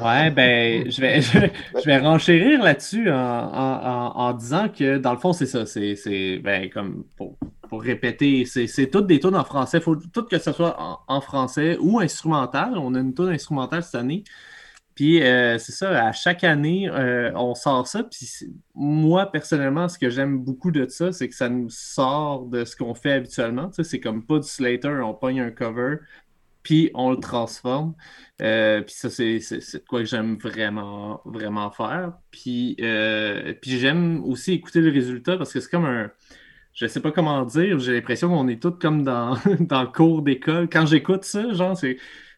Ouais, ben, je vais, je, vais renchérir là-dessus en, disant que, dans le fond, c'est ça. C'est, ben, comme pour, répéter, c'est toutes des tunes en français. Faut tout que ce soit en, français ou instrumental. On a une tune instrumentale cette année. Puis euh, c'est ça, à chaque année, euh, on sort ça. Puis moi, personnellement, ce que j'aime beaucoup de ça, c'est que ça nous sort de ce qu'on fait habituellement. Tu sais, c'est comme pas du Slater, on pogne un cover, puis on le transforme. Euh, puis ça, c'est quoi que j'aime vraiment, vraiment faire. Puis, puis j'aime aussi écouter le résultat parce que c'est comme un. Je sais pas comment dire, j'ai l'impression qu'on est tous comme dans, dans le cours d'école. Quand j'écoute ça, genre, c'est c'est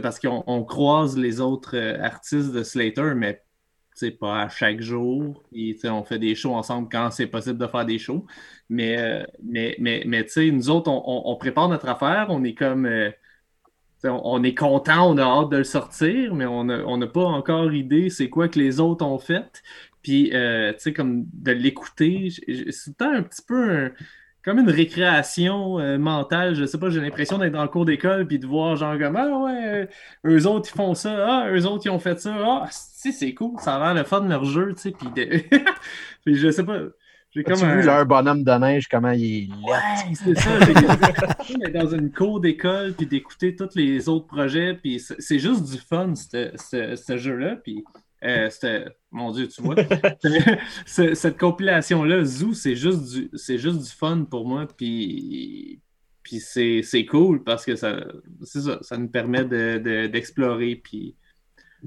parce qu'on croise les autres euh, artistes de Slater, mais pas à chaque jour. Et, on fait des shows ensemble quand c'est possible de faire des shows. Mais, euh, mais, mais, mais nous autres, on, prépare notre affaire. On est comme. Euh, on, est content, on a hâte de le sortir, mais on n'a pas encore idée c'est quoi que les autres ont fait. Puis, tu sais, comme de l'écouter, c'est un petit peu comme une récréation euh, mentale. Je sais pas, j'ai l'impression d'être dans le cours d'école puis de voir genre comme Ah ouais, eux autres ils font ça, ah, eux autres ils ont fait ça, ah, si c'est cool, ça a l'air le fun de leur jeu, tu sais, puis, puis je sais pas. J'ai comme un... vu leur bonhomme de neige, comment il est Ouais, c'est ça. J'ai dans une cour d'école, puis d'écouter tous les autres projets, puis c'est juste du fun, ce jeu-là. Puis euh, c'était. Mon Dieu, tu vois. cette compilation-là, Zoo, c'est juste, du, juste du fun pour moi. Puis, puis c'est cool parce que ça, ça, ça nous permet d'explorer. De, puis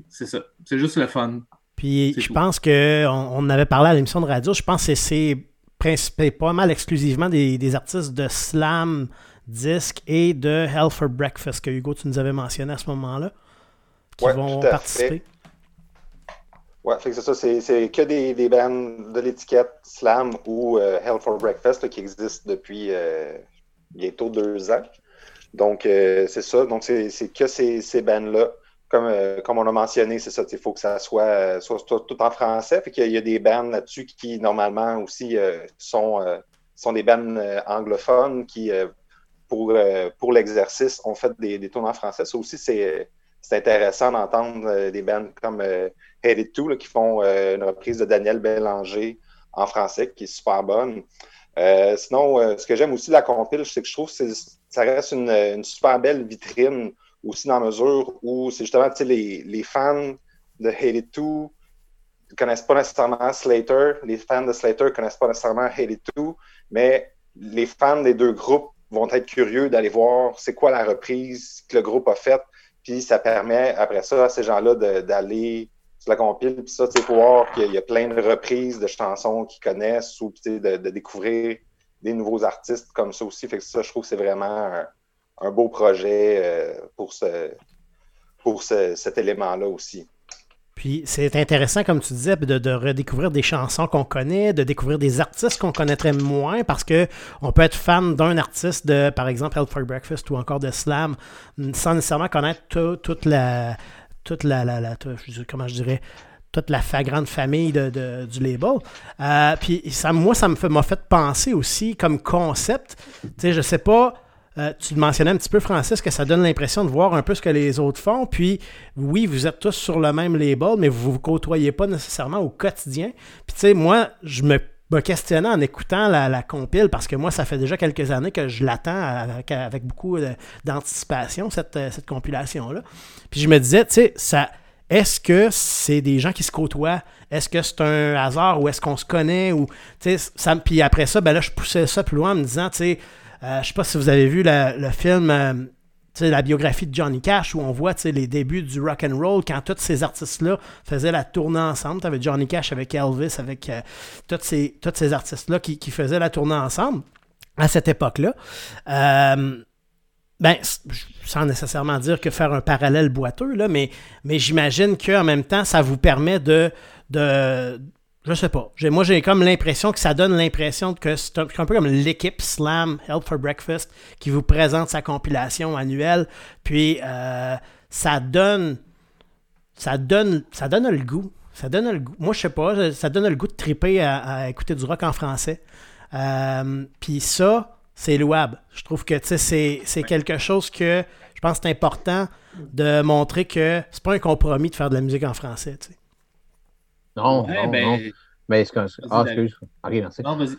c'est ça. C'est juste le fun. Puis je pense qu'on on avait parlé à l'émission de radio. Je pense que c'est pas mal exclusivement des, des artistes de slam, disc et de Hell for Breakfast que Hugo, tu nous avais mentionné à ce moment-là, qui Ouais, vont tout à participer. Ouais, c'est ça, c'est, que des, des bands de l'étiquette Slam ou euh, Hell for Breakfast qui existent depuis euh, bientôt deux ans. Donc, euh, c'est ça. Donc, c'est, que ces, ces bands-là. Comme, comme on a mentionné, c'est ça, il faut que ça soit, soit, tout en français. Fait qu'il y a des bands là-dessus qui, normalement, aussi sont, sont des bands anglophones qui, pour, pour l'exercice, ont fait des, des en français. Ça aussi, c'est, intéressant d'entendre des bands comme euh, Headed To, là, qui font euh, une reprise de Daniel Bélanger en français, qui est super bonne. Euh, sinon, euh, ce que j'aime aussi de la compile, c'est que je trouve que ça reste une, super belle vitrine aussi dans la mesure où c'est justement les, les fans de Hated 2 ne connaissent pas nécessairement Slater, les fans de Slater ne connaissent pas nécessairement Hated 2, mais les fans des deux groupes vont être curieux d'aller voir c'est quoi la reprise que le groupe a faite, puis ça permet après ça à ces gens-là d'aller sur la compile, puis ça, tu sais, pour voir qu'il y a- plein de reprises de chansons qu'ils connaissent ou de, de découvrir des nouveaux artistes comme ça aussi. Fait que ça, je trouve que c'est vraiment un, beau projet euh, pour, ce, pour ce- cet élément-là aussi. Puis c'est intéressant, comme tu disais, de, redécouvrir des chansons qu'on connaît, de découvrir des artistes qu'on connaîtrait moins, parce que on peut être fan d'un artiste de, par exemple, Hell for Breakfast ou encore de Slam, sans nécessairement connaître tout- toute la, toute la, la, la- comment je dirais, toute la grande famille de, de- du label. Euh, puis ça, moi, ça m'a fait penser aussi comme concept. Tu sais, je sais pas. euh, tu le mentionnais un petit peu, Francis, que ça donne l'impression de voir un peu ce que les autres font. Puis, oui, vous êtes tous sur le même label, mais vous vous côtoyez pas nécessairement au quotidien. Puis, tu sais, moi, je me, me questionnais en écoutant la, la compile, parce que moi, ça fait déjà quelques années que je l'attends avec, avec beaucoup d'anticipation, cette, euh, cette compilation-là. Puis, je me disais, tu sais, ça. Est-ce que c'est des gens qui se côtoient? Est-ce que c'est un hasard ou est-ce qu'on se connaît? Ou, ça, puis après ça, ben là, je poussais ça plus loin en me disant, tu sais, euh, je sais pas si vous avez vu le film, euh, la biographie de Johnny Cash où on voit les débuts du rock and roll quand tous ces artistes-là faisaient la tournée ensemble. Tu avais Johnny Cash avec Elvis, avec euh, tous ces, ces artistes-là qui, qui faisaient la tournée ensemble à cette époque-là. Euh, ben, sans nécessairement dire que faire un parallèle boiteux, là, mais, mais j'imagine qu'en même temps, ça vous permet de. de je sais pas. Moi, j'ai comme l'impression que ça donne l'impression que c'est un, un peu comme l'équipe Slam Help for Breakfast qui vous présente sa compilation annuelle. Puis, euh, ça donne. Ça donne, ça donne le goût. Ça donne le goût. Moi, je sais pas, ça donne le goût de triper à, à écouter du rock en français. Euh, Puis ça, c'est louable. Je trouve que c'est c'est quelque chose que je pense que c'est important de montrer que c'est pas un compromis de faire de la musique en français. tu sais. Non, Ouais, non, ben, non. Mais c'est comme ça. Ah, David. excuse. Ok, merci. Non, vas-y.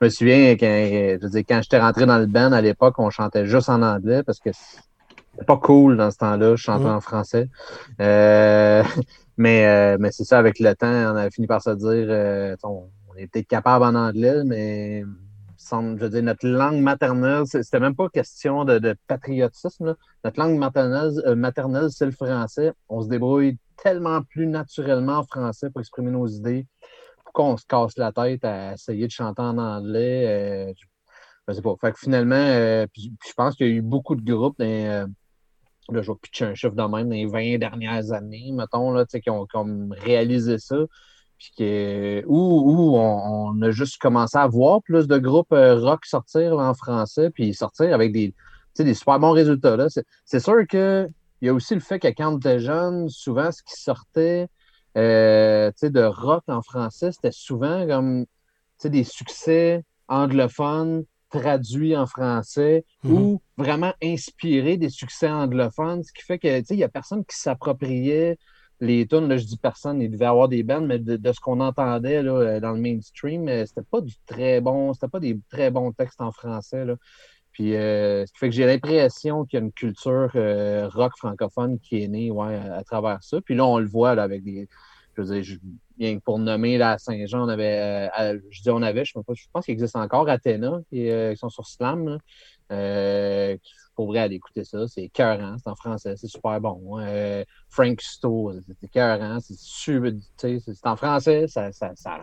Je me souviens quand, je veux dire, quand j'étais rentré dans le band à l'époque, on chantait juste en anglais parce que c'était pas cool dans ce temps-là. Je chantais Mm. en français. Euh, mais euh, mais c'est ça, avec le temps, on a fini par se dire euh, on, on est peut-être capable en anglais, mais je veux dire, notre langue maternelle, c'était même pas question de, de patriotisme. là. Notre langue maternelle, euh, maternelle, c'est le français. On se débrouille tellement plus naturellement en français pour exprimer nos idées. Pourquoi on se casse la tête à essayer de chanter en anglais? euh, je, sais pas. Fait que finalement, euh, je pense qu'il y a eu beaucoup de groupes euh, là, je vais pitcher un chiffre de même dans les 20 dernières années, mettons, là, qui ont comme réalisé ça. Puis que, où, où on, a juste commencé à voir plus de groupes euh, rock sortir en français, puis sortir avec des, des super bons résultats. C'est sûr que il y a aussi le fait que quand on était jeune, souvent ce qui sortait euh, de rock en français, c'était souvent comme des succès anglophones traduits en français Mhm. ou vraiment inspirés des succès anglophones, ce qui fait que il n'y a personne qui s'appropriait les tunes, là, je dis personne, il devait y avoir des bands, mais de, de ce qu'on entendait là, euh, dans le mainstream, c'était pas du très bon, c'était pas des très bons textes en français. Là. Puis, euh, ce qui fait que j'ai l'impression qu'il y a une culture euh, rock francophone qui est née ouais, à, travers ça. Puis là, on le voit avec des. Je veux dire, bien que pour nommer là, à Saint-Jean, on avait. euh, je dis on avait, je, sais pas, je pense qu'il existe encore Athéna, qui, euh, sont sur Slam. Là. Euh, aller écouter ça, c'est écœurant, c'est en français, c'est super bon. Euh, Frank Stowe, c'est écœurant, c'est super, c'est en français, ça, ça, ça,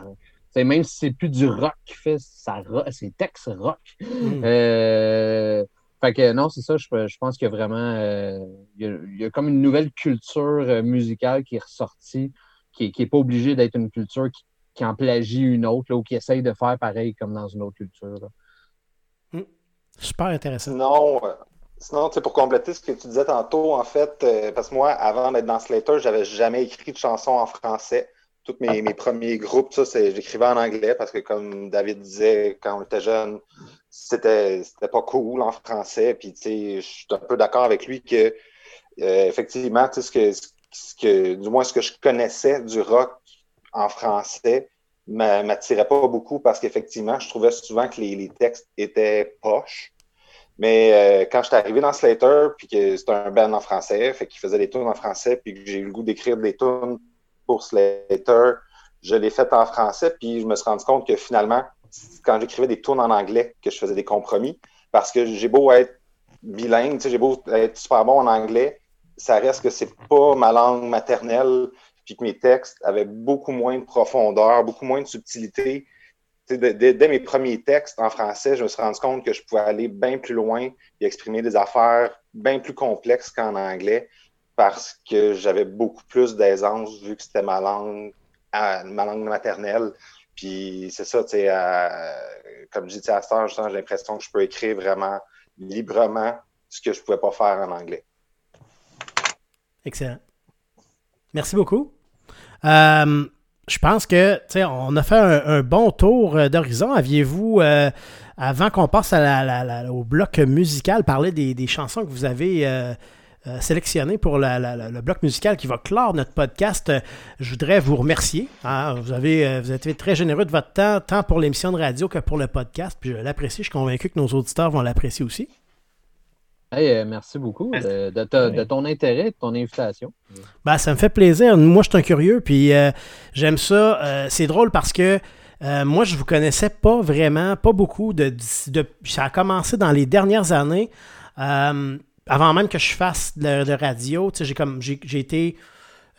C'est même si c'est plus du rock fait ses textes rock. Mm. Euh, fait que non, c'est ça, je, je pense qu'il y a vraiment euh, il y a, il y a comme une nouvelle culture euh, musicale qui est ressortie, qui n'est pas obligée d'être une culture qui, qui en plagie une autre là, ou qui essaye de faire pareil comme dans une autre culture. là. Super intéressant. Sinon, euh, sinon pour compléter ce que tu disais tantôt, en fait, euh, parce que moi, avant d'être dans Slater, j'avais jamais écrit de chansons en français. Tous mes, mes premiers groupes, ça, j'écrivais en anglais parce que, comme David disait, quand on était jeune, c'était c'était pas cool en français. Puis, tu sais, je suis un peu d'accord avec lui que, euh, effectivement, tu sais, ce que, ce que, du moins, ce que je connaissais du rock en français m'a- m'attirait pas beaucoup parce qu'effectivement, je trouvais souvent que les, les textes étaient poches. Mais euh, quand j'étais arrivé dans Slater, puis que c'était un band en français, fait qu'il faisait des tunes en français, puis que j'ai eu le goût d'écrire des tunes pour Slater, je l'ai fait en français, puis je me suis rendu compte que finalement, quand j'écrivais des tunes en anglais, que je faisais des compromis, parce que j'ai beau être bilingue, j'ai beau être super bon en anglais, ça reste que c'est pas ma langue maternelle, puis que mes textes avaient beaucoup moins de profondeur, beaucoup moins de subtilité. Dès, dès mes premiers textes en français, je me suis rendu compte que je pouvais aller bien plus loin et exprimer des affaires bien plus complexes qu'en anglais parce que j'avais beaucoup plus d'aisance vu que c'était ma langue, ma langue maternelle. Puis c'est ça, tu sais, comme je dis à Star, j'ai l'impression que je peux écrire vraiment librement ce que je pouvais pas faire en anglais. Excellent. Merci beaucoup. Euh, je pense que, tu sais, on a fait un, bon tour euh, d'horizon. Aviez-vous, euh, avant qu'on passe au bloc musical, parler des, chansons que vous avez euh, sélectionnées pour la- la- la- le bloc musical qui va clore notre podcast? Euh, je voudrais vous remercier. hein. Vous, avez, euh, vous avez été très généreux de votre temps, tant pour l'émission de radio que pour le podcast. Puis je l'apprécie. Je suis convaincu que nos auditeurs vont l'apprécier aussi. Hey, euh, merci beaucoup de, de ta- de ton intérêt et de ton invitation. Ben, ça me fait plaisir. Moi, je suis un curieux, puis euh, j'aime ça. Euh, c'est drôle parce que euh, moi, je vous connaissais pas vraiment, pas beaucoup. De, de- ça a commencé dans les dernières années. Euh, avant même que je fasse de, de radio, tu sais, j'ai comme j'ai j'ai été.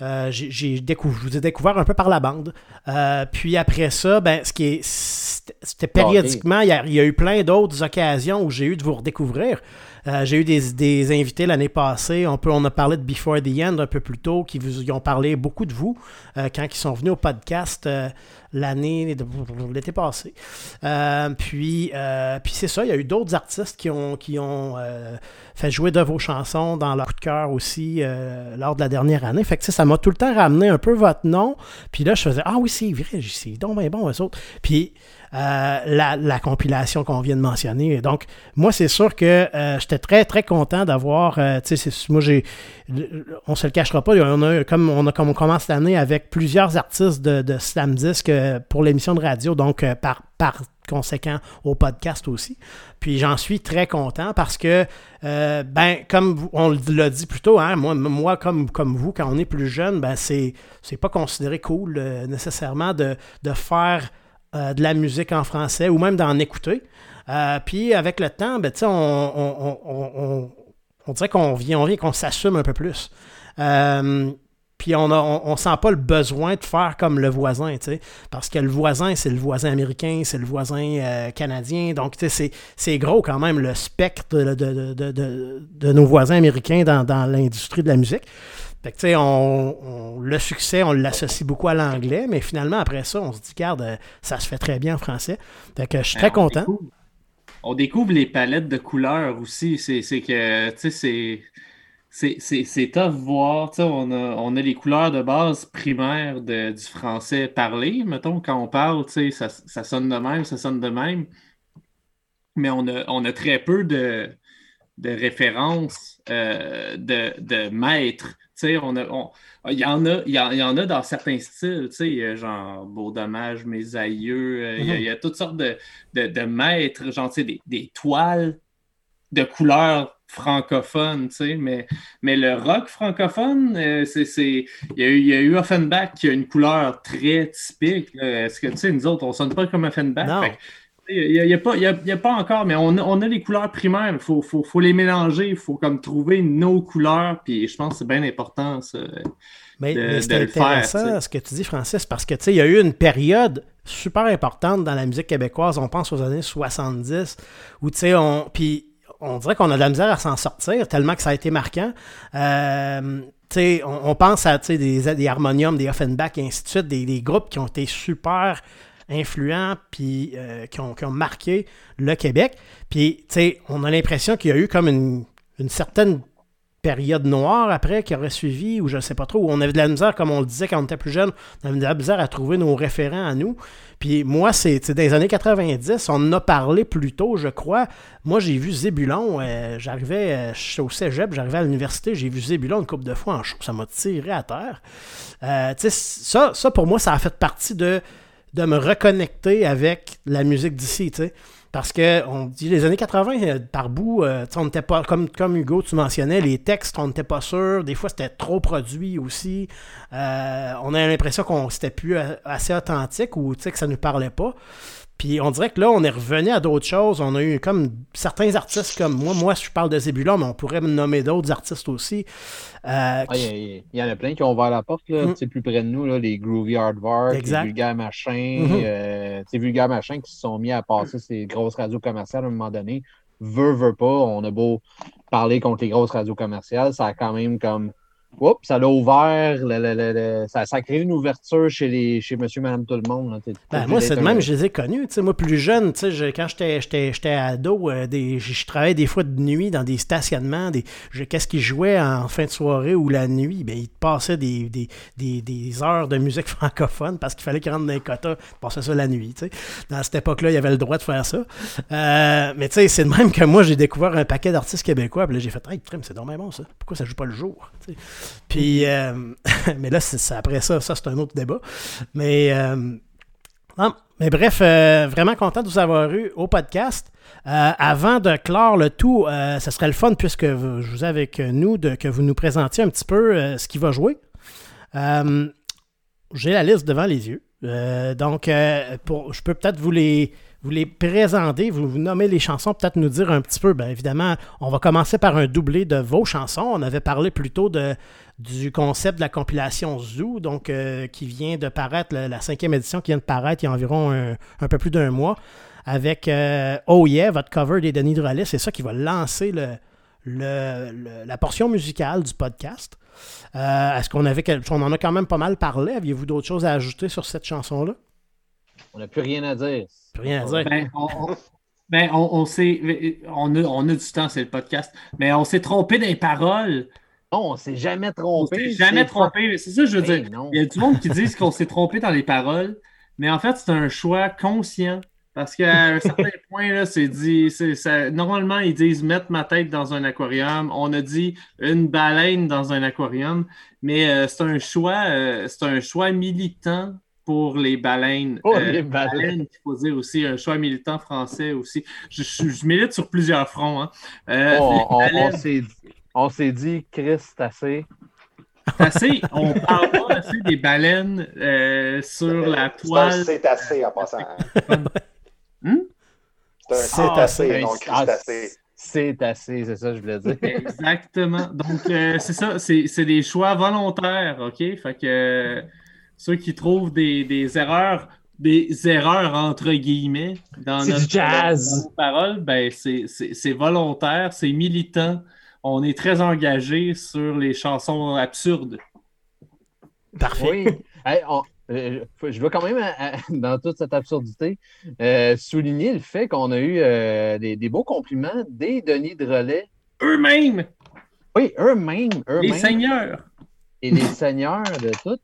euh, j'ai j'ai décou- je vous ai découvert un peu par la bande. Euh, puis après ça, ben, ce qui est. C'était c'était périodiquement, il y, a, il y a eu plein d'autres occasions où j'ai eu de vous redécouvrir. Euh, j'ai eu des, des invités l'année passée. On, peut, on a parlé de Before the End un peu plus tôt, qui vous ont parlé beaucoup de vous euh, quand ils sont venus au podcast euh, l'année, l'été passé. Puis puis c'est ça, il y a eu d'autres artistes qui ont, qui ont fait jouer de vos chansons dans leur coup de cœur aussi lors de la dernière année. Fait que ça m'a tout le temps ramené un peu votre nom. Puis là, je faisais Ah oui, c'est vrai, c'est donc bien bon, eux autres. Puis euh, la, la compilation qu'on vient de mentionner. Donc, moi, c'est sûr que euh, j'étais très, très content d'avoir. euh, moi, j'ai. On se le cachera pas. On a, comme, on a, comme on commence l'année avec plusieurs artistes de, de Slam Disc euh, pour l'émission de radio, donc par, par conséquent au podcast aussi. Puis j'en suis très content parce que, ben, comme on l'a dit plus tôt, hein, moi, moi comme, comme vous, quand on est plus jeune, ben, c'est, pas considéré cool nécessairement de, de faire de la musique en français ou même d'en écouter. Euh, puis avec le temps, ben, on, on, on, on- dirait qu'on vient, on vient qu'on s'assume un peu plus. Euh, puis on, on sent pas le besoin de faire comme le voisin, parce que le voisin, c'est le voisin américain, c'est le voisin euh, canadien, donc c'est, gros quand même le spectre de, nos voisins américains dans l'industrie de la musique. Fait que, tu sais, on, on- le succès, on l'associe beaucoup à l'anglais, mais finalement, après ça, on se dit, regarde, euh, ça se fait très bien en français. Fait que je suis très Ben, on content. découvre- On découvre les palettes de couleurs aussi. C'est que, tu sais, c'est. Tough voir, tu sais, on a, on a les couleurs de base primaires de- du français parlé, mettons, quand on parle, tu sais, ça, ça sonne de même, ça sonne de même, mais on a, on a très peu de, de références euh, de, de maîtres, on a, on- il y en a, il y en, il y en a dans certains styles, tu sais, il y a genre Beau Dommage, Mes Aïeux, euh, il y a- il y, a toutes sortes de, de, de maîtres, genre, des, des toiles de couleurs francophones, mais, mais le rock francophone, euh, c'est, il y a eu, il y a eu Offenbach qui a une couleur très typique. Est-ce que, tu sais, nous autres, on sonne pas comme Offenbach? Il n'y a, y a pas- y a- y a pas encore, mais on a, on a les couleurs primaires. Il faut, faut, faut les mélanger. Il faut comme trouver nos couleurs. Puis je pense que c'est bien important, ça. Mais, de- mais de c'est le faire, intéressant sais. ce que tu dis, Francis, parce que tu sais, il y a eu une période super importantes dans la musique québécoise. On pense aux années 70, où, tu sais, on. Puis on dirait qu'on a de la misère à s'en sortir, tellement que ça a été marquant. Euh, on, on, pense à des, des harmoniums, des Offenbach et ainsi de suite, des, groupes qui ont été super influents puis euh, qui, ont, qui, ont, marqué le Québec. Puis, on a l'impression qu'il y a eu comme une, une certaine période noire après qui aurait suivi, ou je ne sais pas trop, où on avait de la misère, comme on le disait quand on était plus jeune, on avait de la misère à trouver nos référents à nous. Puis moi, c'est dans les années 90, on en a parlé plus tôt, je crois. Moi, j'ai vu Zébulon, euh, j'arrivais euh, au cégep, j'arrivais à l'université, j'ai vu Zébulon une couple de fois en show, ça m'a tiré à terre. Euh, ça, ça, pour moi, ça a fait partie de, de me reconnecter avec la musique d'ici, tu sais. Parce que on dit les années 80, euh, par bout, euh, on n'était pas, comme, comme Hugo, tu mentionnais, les textes, on n'était pas sûr. Des fois, c'était trop produit aussi. Euh, on a l'impression qu'on c'était plus assez authentique ou que ça ne nous parlait pas. Puis on dirait que là, on est revenu à d'autres choses. On a eu comme certains artistes comme moi. Moi, je parle de Zébulon, mais on pourrait me nommer d'autres artistes aussi. Euh, il y, en a plein qui ont ouvert la porte, là, mm. plus près de nous, là, les Groovy Hardware, les Vulgaires Machins, mm-hmm. euh, Vulgaires Machins qui se sont mis à passer ces grosses radios commerciales à un moment donné. Veut, veut pas, on a beau parler contre les grosses radios commerciales, ça a quand même comme Oups, ça l'a ouvert, ça, a créé une ouverture chez, les, chez monsieur, madame, tout le monde. Ben, moi, c'est de même, je les ai connus. moi, plus jeune, quand j'étais ado, euh, je travaillais des fois de nuit dans des stationnements. Des, Qu'est-ce qu'ils jouaient en fin de soirée ou la nuit? Ben, ils passaient des, des, heures de musique francophone parce qu'il fallait qu'ils rentrent dans les quotas. Ils passaient ça la nuit. Dans cette époque-là, il y avait le droit de faire ça. Euh, mais c'est de même que moi, j'ai découvert un paquet d'artistes québécois. Puis là, j'ai fait, hey, c'est dommage bon ça. Pourquoi ça joue pas le jour? Puis, euh, mais là, c'est, après ça, ça c'est un autre débat. Mais, euh, mais bref, euh, vraiment content de vous avoir eu au podcast. avant de clore le tout, ce serait le fun, puisque je vous ai avec nous, de, que vous nous présentiez un petit peu ce qui va jouer. j'ai la liste devant les yeux. donc, je peux peut-être vous les, vous les présenter, vous, nommez les chansons, peut-être nous dire un petit peu. Bien évidemment, on va commencer par un doublé de vos chansons. On avait parlé plutôt de, du concept de la compilation Zoo, donc euh, qui vient de paraître, la, cinquième édition qui vient de paraître il y a environ un, peu plus d'un mois, avec euh, Oh Yeah, votre cover des Denis Drolet. C'est ça qui va lancer le, la portion musicale du podcast. Euh, est-ce qu'on avait on en a quand même pas mal parlé? Aviez-vous d'autres choses à ajouter sur cette chanson-là? On n'a plus rien à dire. Plus rien à dire. Ben, on, ben, on, a, on a du temps, c'est le podcast, mais on s'est trompé des paroles. Non, on s'est jamais trompé. On s'est jamais trompé. C'est ça que je veux ben dire. Il y a du monde qui dit qu'on s'est trompé dans les paroles, mais en fait, c'est un choix conscient. Parce qu'à un certain point, là, c'est dit, ça, normalement, ils disent mettre ma tête dans un aquarium. On a dit une baleine dans un aquarium, mais euh, c'est un choix, euh, c'est un choix militant pour les baleines. Pour euh, les baleines. il faut dire aussi, un choix militant français aussi. Je, je, milite sur plusieurs fronts. Hein. Euh, oh, on, s'est dit, Chris, c'est assez. assez. On parle pas assez des baleines euh, sur la toile. C'est assez en passant. Hmm? C'est assez, donc c'est assez. C'est assez, c'est ça que je voulais dire. Exactement. Donc, c'est ça, c'est des choix volontaires, OK? Fait que ceux qui trouvent des, erreurs, des erreurs entre guillemets dans notre jazz. parole, ben c'est volontaire, c'est militant. On est très engagé sur les chansons absurdes. Parfait. Euh, je veux quand même, euh, dans toute cette absurdité, euh, souligner le fait qu'on a eu des, des, beaux compliments des Denis de Relais. Eux-mêmes! Oui, eux-mêmes. Eux les seigneurs! Et les seigneurs de tout.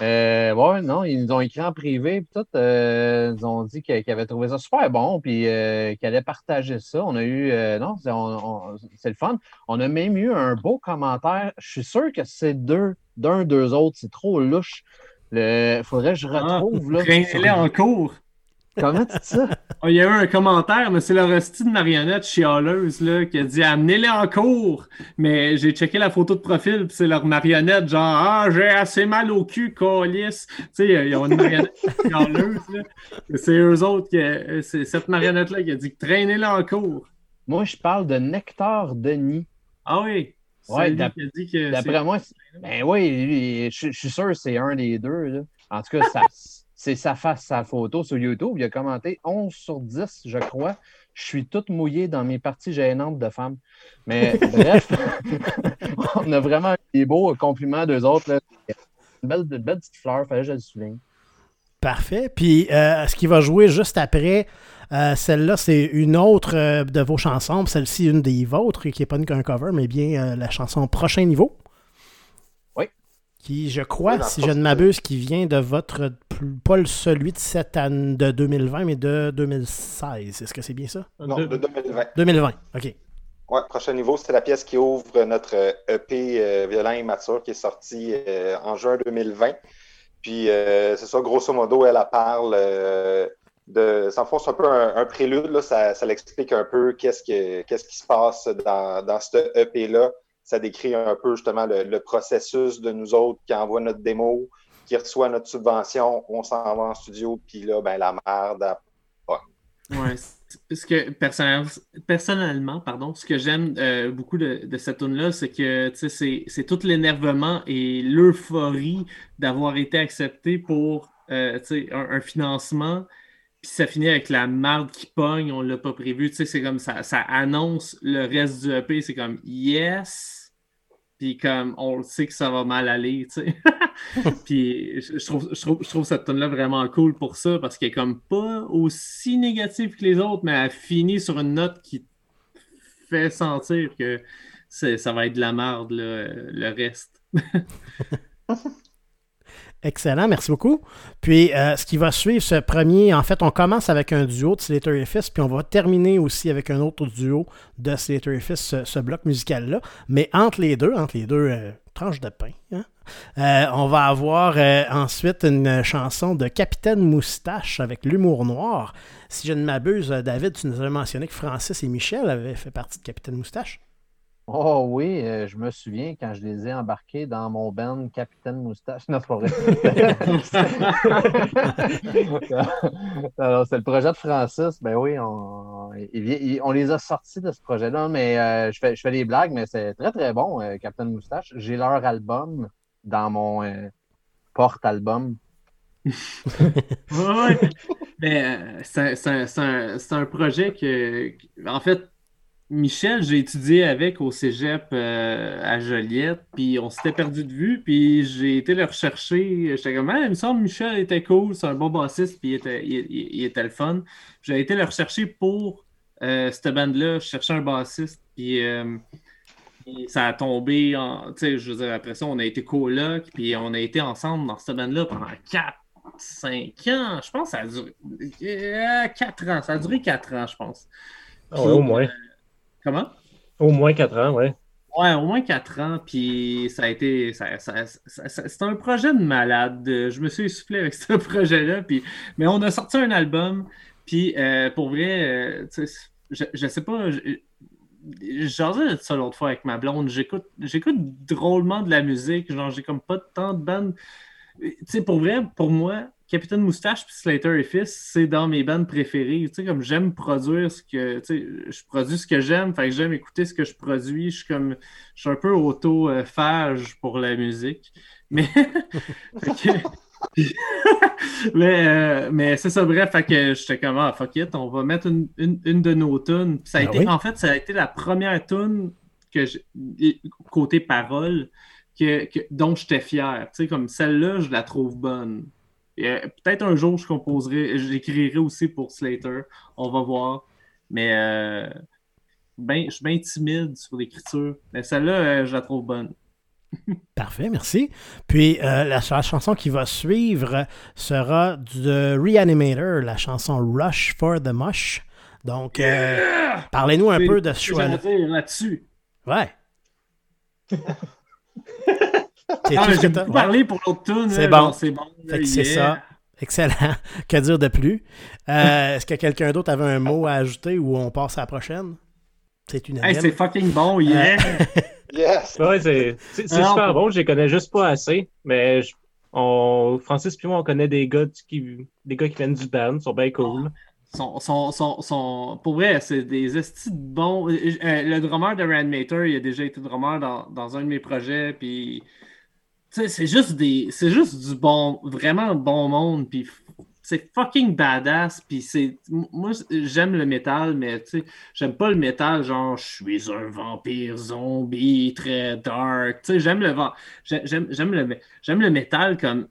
Euh, ouais, non, ils nous ont écrit en privé, puis tout. Euh, ils ont dit qu'ils avaient trouvé ça super bon, puis euh, qu'ils allaient partager ça. On a eu, non, c'est le fun. On a même eu un beau commentaire. Je suis sûr que c'est deux, d'un, deux autres. C'est trop louche. Il faudrait que je ah, retrouve. Ah, là, en cours. Comment tu dis ça? Ah, il y a eu un commentaire, mais c'est le resti de marionnette chialeuse là, qui a dit amenez-les en cours. Mais j'ai checké la photo de profil, puis c'est leur marionnette, genre Ah, j'ai assez mal au cul, colis. Tu sais, ils ont une marionnette chialeuse. C'est eux autres, qui, c'est cette marionnette-là qui a dit traînez-les en cours. Moi, je parle de Nectar Denis. Ah oui. Ouais, d'après moi, ben oui, je, suis sûr que c'est un des deux. Là. En tout cas, ça. c'est sa face, sa photo sur YouTube. Il a commenté 11 sur 10, je crois. Je suis toute mouillée dans mes parties gênantes de femmes. Mais bref, on a vraiment des beaux compliments d'eux autres. Une belle, une petite fleur, fallait que je souligne. Parfait. Puis, euh, ce qui va jouer juste après, euh, celle-là, c'est une autre euh, de vos chansons. Celle-ci, une des vôtres, qui n'est pas qu'un cover, mais bien la chanson Prochain Niveau. Qui, je crois, Oui, si je ne m'abuse, qui vient de votre, pas le- celui de cette année, de 2020, mais de 2016. Est-ce que c'est bien ça? Non, De- de 2020. 2020, OK. Ouais, prochain niveau, c'est la pièce qui ouvre notre euh, EP euh, Violent et Mature qui est sorti euh, en juin 2020. Puis euh, c'est ça, grosso modo, elle, elle parle euh, de. Ça en fond, c'est un peu un, un prélude, là, ça, ça l'explique un peu qu'est-ce, que, qu'est-ce qui se passe dans, dans ce EP-là. Ça décrit un peu justement le, processus de nous autres qui envoie notre démo, qui reçoit notre subvention, on s'en va en studio, puis là, ben la merde, elle Ouais, c- ce que personnel- personnellement, pardon, ce que j'aime euh, beaucoup de, cette tune-là, c'est que c'est tout l'énervement et l'euphorie d'avoir été accepté pour euh, un, un financement. Puis ça finit avec la marde qui pogne, on l'a pas prévu. C'est comme ça, ça annonce le reste du EP, c'est comme yes. Puis comme on le sait que ça va mal aller, tu sais. Puis je, trouve, je, trouve, je trouve cette tune là vraiment cool pour ça parce qu'elle est comme pas aussi négative que les autres, mais elle finit sur une note qui fait sentir que ça va être de la merde, le reste. Excellent, merci beaucoup. Puis, euh, ce qui va suivre, ce premier, en fait, on commence avec un duo de Slater et Fist, puis on va terminer aussi avec un autre duo de Slater et Fist, ce, bloc musical-là. Mais entre les deux, entre les deux euh, tranches de pain, hein, euh, on va avoir euh, ensuite une chanson de Capitaine Moustache avec l'humour noir. Si je ne m'abuse, David, tu nous avais mentionné que Francis et Michel avaient fait partie de Capitaine Moustache. Oh oui, euh, je me souviens quand je les ai embarqués dans mon band Capitaine Moustache. Non, c'est pas vrai. Alors, c'est le projet de Francis. Ben oui, on, il vient- il- on les a sortis de ce projet-là, mais euh, je, fais, je fais des blagues, mais c'est très très bon, euh, Capitaine Moustache. J'ai leur album dans mon euh, porte-album. Ouais. Mais euh, c'est c'est un, c'est un- c'est un projet que, en fait, Michel, j'ai étudié avec au cégep euh, à Joliette, puis on s'était perdu de vue, puis j'ai été le rechercher. J'étais comme, Ah, il me semble que Michel était cool, c'est un bon bassiste, puis il était, il, était le fun. J'ai été le rechercher pour euh, cette bande-là, je cherchais un bassiste, puis euh, ça a tombé en. Tu sais, je veux dire, après ça, on a été coloc, puis on a été ensemble dans cette bande-là pendant 4, 5 ans. Je pense que ça a duré. 4 ans. Ça a duré 4 ans, je pense. Ah ouais, au moins. Comment? Au moins 4 ans, ouais. Ouais, au moins 4 ans, puis ça a été. Ça, ça- C'était un projet de malade. Je me suis essoufflé avec ce projet-là, puis... mais on a sorti un album, puis euh, pour vrai, euh, je, je sais pas. je- J'asais de ça l'autre fois avec ma blonde. J'écoute, j'écoute drôlement de la musique. Genre, j'ai comme pas tant de bandes. Tu sais, pour vrai, pour moi, Capitaine Moustache puis Slater et Fils, c'est dans mes bandes préférées. Tu sais, comme j'aime produire ce que. Tu sais, je produis ce que j'aime, fait que j'aime écouter ce que je produis. Je suis comme. Je suis un peu autophage pour la musique. Mais. Mais euh, mais c'est ça, bref, fait que j'étais comme, ah, fuck it, on va mettre une, une, une de nos tunes. Puis Ça a Ah été, oui? En fait, ça a été la première tune que côté parole que, que- dont j'étais fier. Tu sais, comme celle-là, je la trouve bonne. Euh, Peut-être un jour, je composerai, j'écrirai aussi pour Slater. On va voir. Mais euh, ben, je suis bien timide sur l'écriture. Mais celle-là, euh, je la trouve bonne. Parfait, merci. Puis euh, la, ch- la chanson qui va suivre sera de Reanimator, la chanson Rush for the Mush. Donc, euh, parlez-nous un peu de ce choix-là. là-dessus. Ouais. C'est Ah, j'ai beaucoup parlé pour l'autre tune. C'est bon. C'est bon. Fait que c'est ça. Excellent. que dire de plus? Euh, Est-ce que quelqu'un d'autre avait un mot à ajouter ou on passe à la prochaine? C'est une Hey, c'est fucking bon, yeah. Yes! Ouais, c'est c'est- c'est Non, super pas- bon, je les connais juste pas assez, mais je- on, Francis puis moi, on connaît des gars qui, des gars qui viennent du band, ils sont bien cool. Son, son, son, son- Pour vrai, c'est des estis de bons. euh, euh, le drummer de Randmater, il a déjà été drummer dans, dans un de mes projets, puis. C'est juste des. C'est juste du bon. Vraiment bon monde, puis c'est fucking badass. Puis c'est. Moi, j'aime le métal, mais tu sais, j'aime pas le métal genre je suis un vampire zombie très dark. Tu sais, j'aime le j'aime, j'aime le j'aime le métal comme.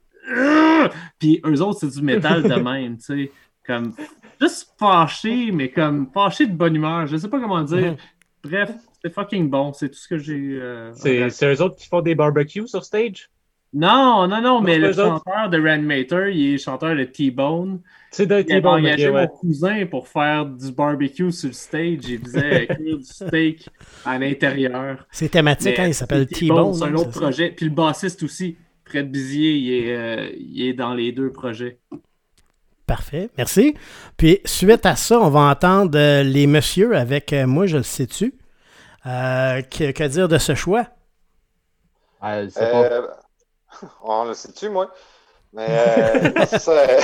Puis eux autres, c'est du métal de même, tu sais. Comme juste fâché, mais comme fâché de bonne humeur. Je sais pas comment dire. Bref, c'est fucking bon. C'est tout ce que j'ai. Euh, c'est, c'est eux autres qui font des barbecues sur stage? Non, non, non, mais le chanteur de Ranmater, il est chanteur de T-Bone. C'est de T-Bone. Il a engagé mon cousin pour faire du barbecue sur le stage. Il faisait cuire du steak à l'intérieur. C'est thématique, hein, il s'appelle T-Bone. C'est un autre projet. Puis le bassiste aussi, Fred Bizier, il est, euh, il est dans les deux projets. Parfait, merci. Puis suite à ça, on va entendre euh, les messieurs avec euh, Moi, je le sais-tu? Que, que, dire de ce choix? Ah, pas... On le sait-tu, moi? Mais euh, ça, euh,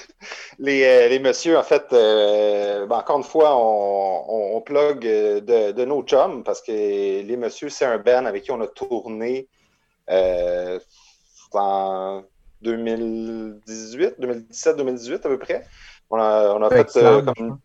les, euh, les messieurs, en fait, ben, encore une fois, on, on, plug de, de, nos chums parce que les messieurs, c'est un band avec qui on a tourné en 2018, 2017, 2018 à peu près. On a, on a fait comme.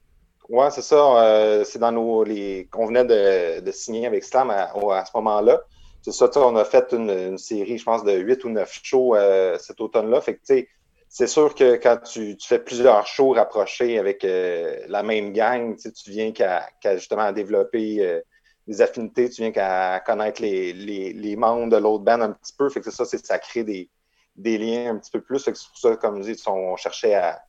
Ouais, c'est ça. c'est dans nos. Les... On venait de, de signer avec Slam à, à ce moment-là c'est ça, on a fait une, série, je pense, de 8 ou 9 shows euh, cet automne-là. Fait que, c'est sûr que quand tu, fais plusieurs shows rapprochés avec euh, la même gang, tu viens qu'à justement développer euh, des affinités, tu viens qu'à connaître les, membres de l'autre band un petit peu. Fait que ça, ça crée des, liens un petit peu plus. c'est pour ça, comme je dis, on cherchait à,